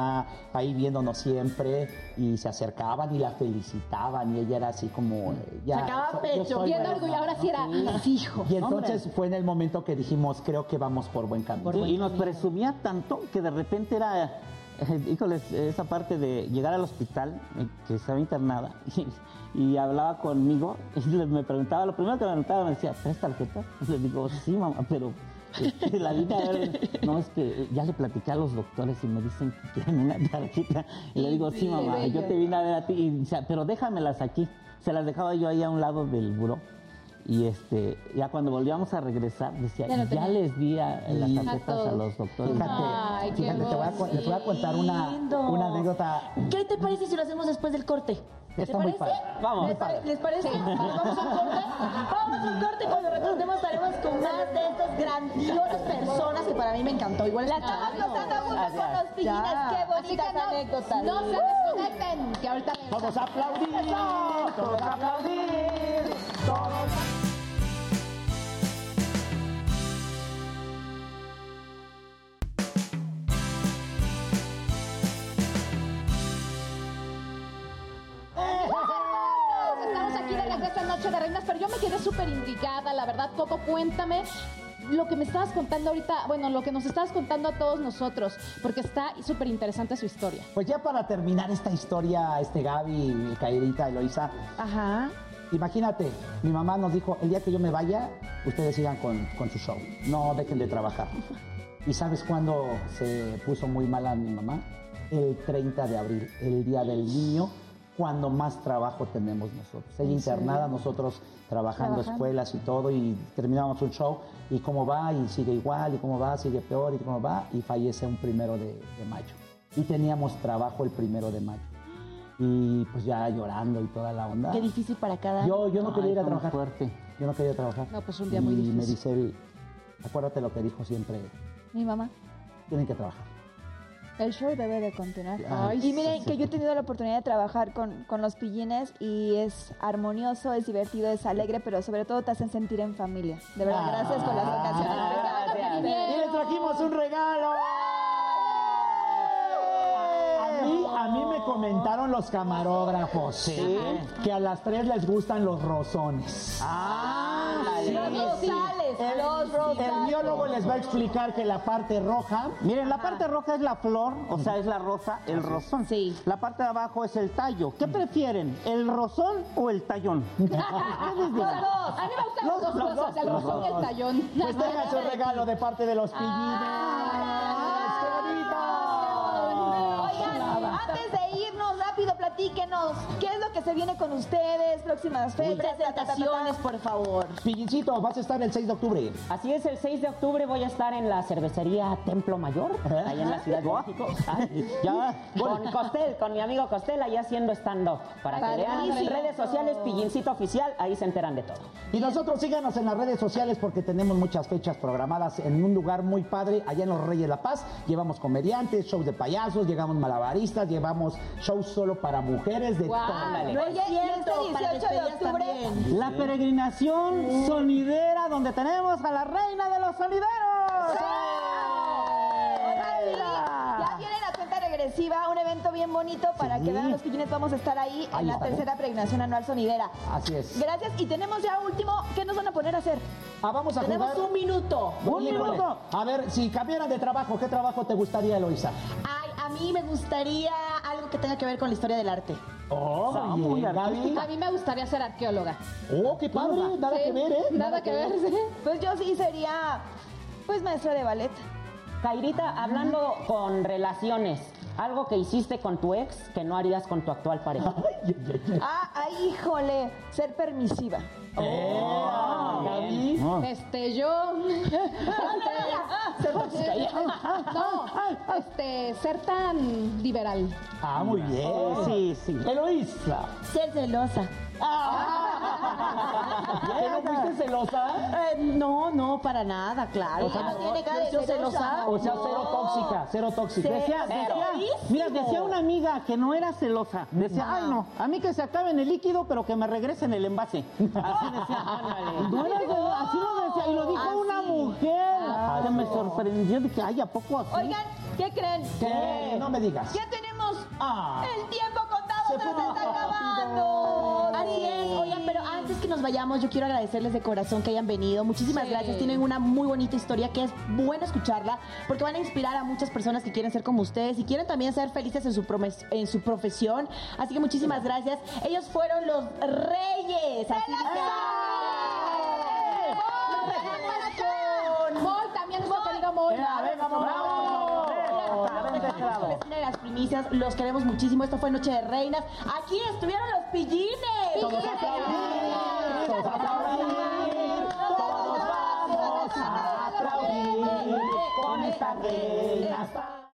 ahí viéndonos siempre, y se acercaban y la felicitaban, y ella era así como. eh, Ya, Sacaba pecho, Bien la- orgullo, ahora sí era mis hijos. Y entonces fue en el momento que dijimos, creo que vamos por buen camino. Sí, y nos presumía tanto que de repente era, eh, híjoles, esa parte de llegar al hospital, eh, que estaba internada, y, y hablaba conmigo, y me preguntaba, lo primero que me preguntaba me decía, ¿tres tarjetas? Y le digo, sí, mamá, pero la línea de- no es que ya le platiqué a los doctores y me dicen que quieren una tarjeta. Y le digo, sí, mamá, yo te vine a ver a ti, y pero déjamelas aquí. Se las dejaba yo ahí a un lado del buró. Y este, ya cuando volvíamos a regresar, decía, Ya ya, les di a- las Y- tarjetas a, los doctores. Fíjate, Ay, qué fíjate, te voy, a, les voy a contar una, una anécdota. ¿Qué te parece si lo hacemos después del corte? ¿Te Está muy parece? padre. Vamos. ¿Les, les parece? ¿Vamos a un corte? Vamos a un corte. Cuando retornemos estaremos con más de estas grandiosas personas que para mí me encantó. Igual La estamos gozando junto con los pillines. Qué bonitas anécdotas. No se desconecten, que ahorita. Vamos a aplaudir, todos a aplaudir, todos. Estamos súper intrigada, la verdad. Coco, cuéntame lo que me estabas contando ahorita, bueno, lo que nos estabas contando a todos nosotros, porque está súper interesante su historia. Pues ya para terminar esta historia, este Gaby, Cairita, Eloisa, Ajá. imagínate, mi mamá nos dijo, el día que yo me vaya, ustedes sigan con, con su show, no dejen de trabajar. ¿Y sabes cuándo se puso muy mala mi mamá? El 30 de abril, el Día del Niño, cuando más trabajo tenemos nosotros. Ella internada, nosotros trabajando, escuelas y todo, y terminamos un show, y cómo va, y sigue igual, y cómo va, sigue peor, y cómo va, y fallece un primero de, de mayo. Y teníamos trabajo el primero de mayo. Y pues ya llorando y toda la onda. Qué difícil para cada Yo, yo no Ay, quería ir a trabajar. fuerte. Yo no quería trabajar. No, pues un día y muy me difícil. dice él, acuérdate lo que dijo siempre, Mi mamá. tienen que trabajar. El show debe de continuar. Ay, y miren sí, que sí. yo he tenido la oportunidad de trabajar con, con los pillines y es armonioso, es divertido, es alegre, pero sobre todo te hacen sentir en familia. De verdad, gracias por las vacaciones. Gracias. Y les trajimos un regalo. A mí, a mí me comentaron los camarógrafos que a las tres les gustan los rosones. Ah, Los rosales, los rosales. El biólogo les va a explicar que la parte roja Miren, la parte roja es la flor, o sea, es la rosa, el rosón. Sí. La parte de abajo es el tallo. ¿Qué prefieren, el rosón o el tallón? Ustedes digan. A mí me gustan las dos los cosas, el dos, rosón y el tallón. Pues tengan su regalo de parte de los pillines. Platíquenos qué es lo que se viene con ustedes, próximas fechas, ta, ta, ta, ta, ta. presentaciones, por favor. Pillincito, vas a estar el 6 de octubre. Así es, el 6 de octubre voy a estar en la cervecería Templo Mayor, ahí en la Ciudad de México. Ya, Con Costel, con mi amigo Costel, ahí haciendo stand-up. Para que vean en redes sociales, Pillincito Oficial, ahí se enteran de todo. Y nosotros síganos en las redes sociales porque tenemos muchas fechas programadas en un lugar muy padre, allá en los Reyes de la Paz. Llevamos comediantes, shows de payasos, llevamos malabaristas, llevamos shows solo para mujeres de todo. Ándale. No es Oye, y este cierto, para 18 de octubre, también. la peregrinación sonidera donde tenemos a la reina de los sonideros. Oigan, sí, Ya viene la cuenta regresiva, un evento bien bonito para Sí. que vean los pillines. Vamos a estar ahí Ahí en la tercera pregnación anual sonidera. Así es. Gracias. Y tenemos ya último, ¿qué nos van a poner a hacer? Ah, vamos a Tenemos jugar. un minuto. Un Híjole. minuto. A ver, si cambiaran de trabajo, ¿qué trabajo te gustaría, Eloisa? Ay, mí me gustaría algo que tenga que ver con la historia del arte. Oh, Gaby. A mí me gustaría ser arqueóloga. Oh, qué padre, nada Sí, que ver, ¿eh? Nada que ver, sí. Pues yo sí sería, pues maestra de ballet. Cairita, hablando con relaciones, Algo que hiciste con tu ex que no harías con tu actual pareja. Ah, ay, híjole, ser permisiva. Gaby. Este, yo. Este, no, este, ser tan liberal. Ah, muy bien. Sí, sí. Eloísa. Ser celosa. ¿Que no fuiste celosa? Eh, no, no, para nada, claro. O sea, no no, tiene cara de ser celosa. celosa. O sea, cero tóxica, cero tóxica. Decía, Cero. decía, mira, decía una amiga que no era celosa. Decía, ay no, a mí que se acabe en el líquido, pero que me regrese en el envase. Así decía, así lo decía, y lo dijo Ah, una mujer. Ah, que me sorprendió, dije, ay, ¿a poco? Oigan, ¿qué creen? ¿Qué? No me digas. Ya tenemos Ah. el tiempo contado, Se se está acabando. Así es, oigan, pero antes que nos vayamos, yo quiero agradecerles de corazón que hayan venido. Muchísimas Sí. gracias. Tienen una muy bonita historia que es bueno escucharla porque van a inspirar a muchas personas que quieren ser como ustedes y quieren también ser felices en su, en su profesión. Así que muchísimas gracias. Ellos fueron los reyes. Así Los dejamos con- Mol, también bravo. La de las primicias. Los queremos muchísimo. Esto fue Noche de Reinas. Aquí estuvieron los pillines. Todos aplaudir, todos a aplaudir, todos vamos a aplaudir con esta reina.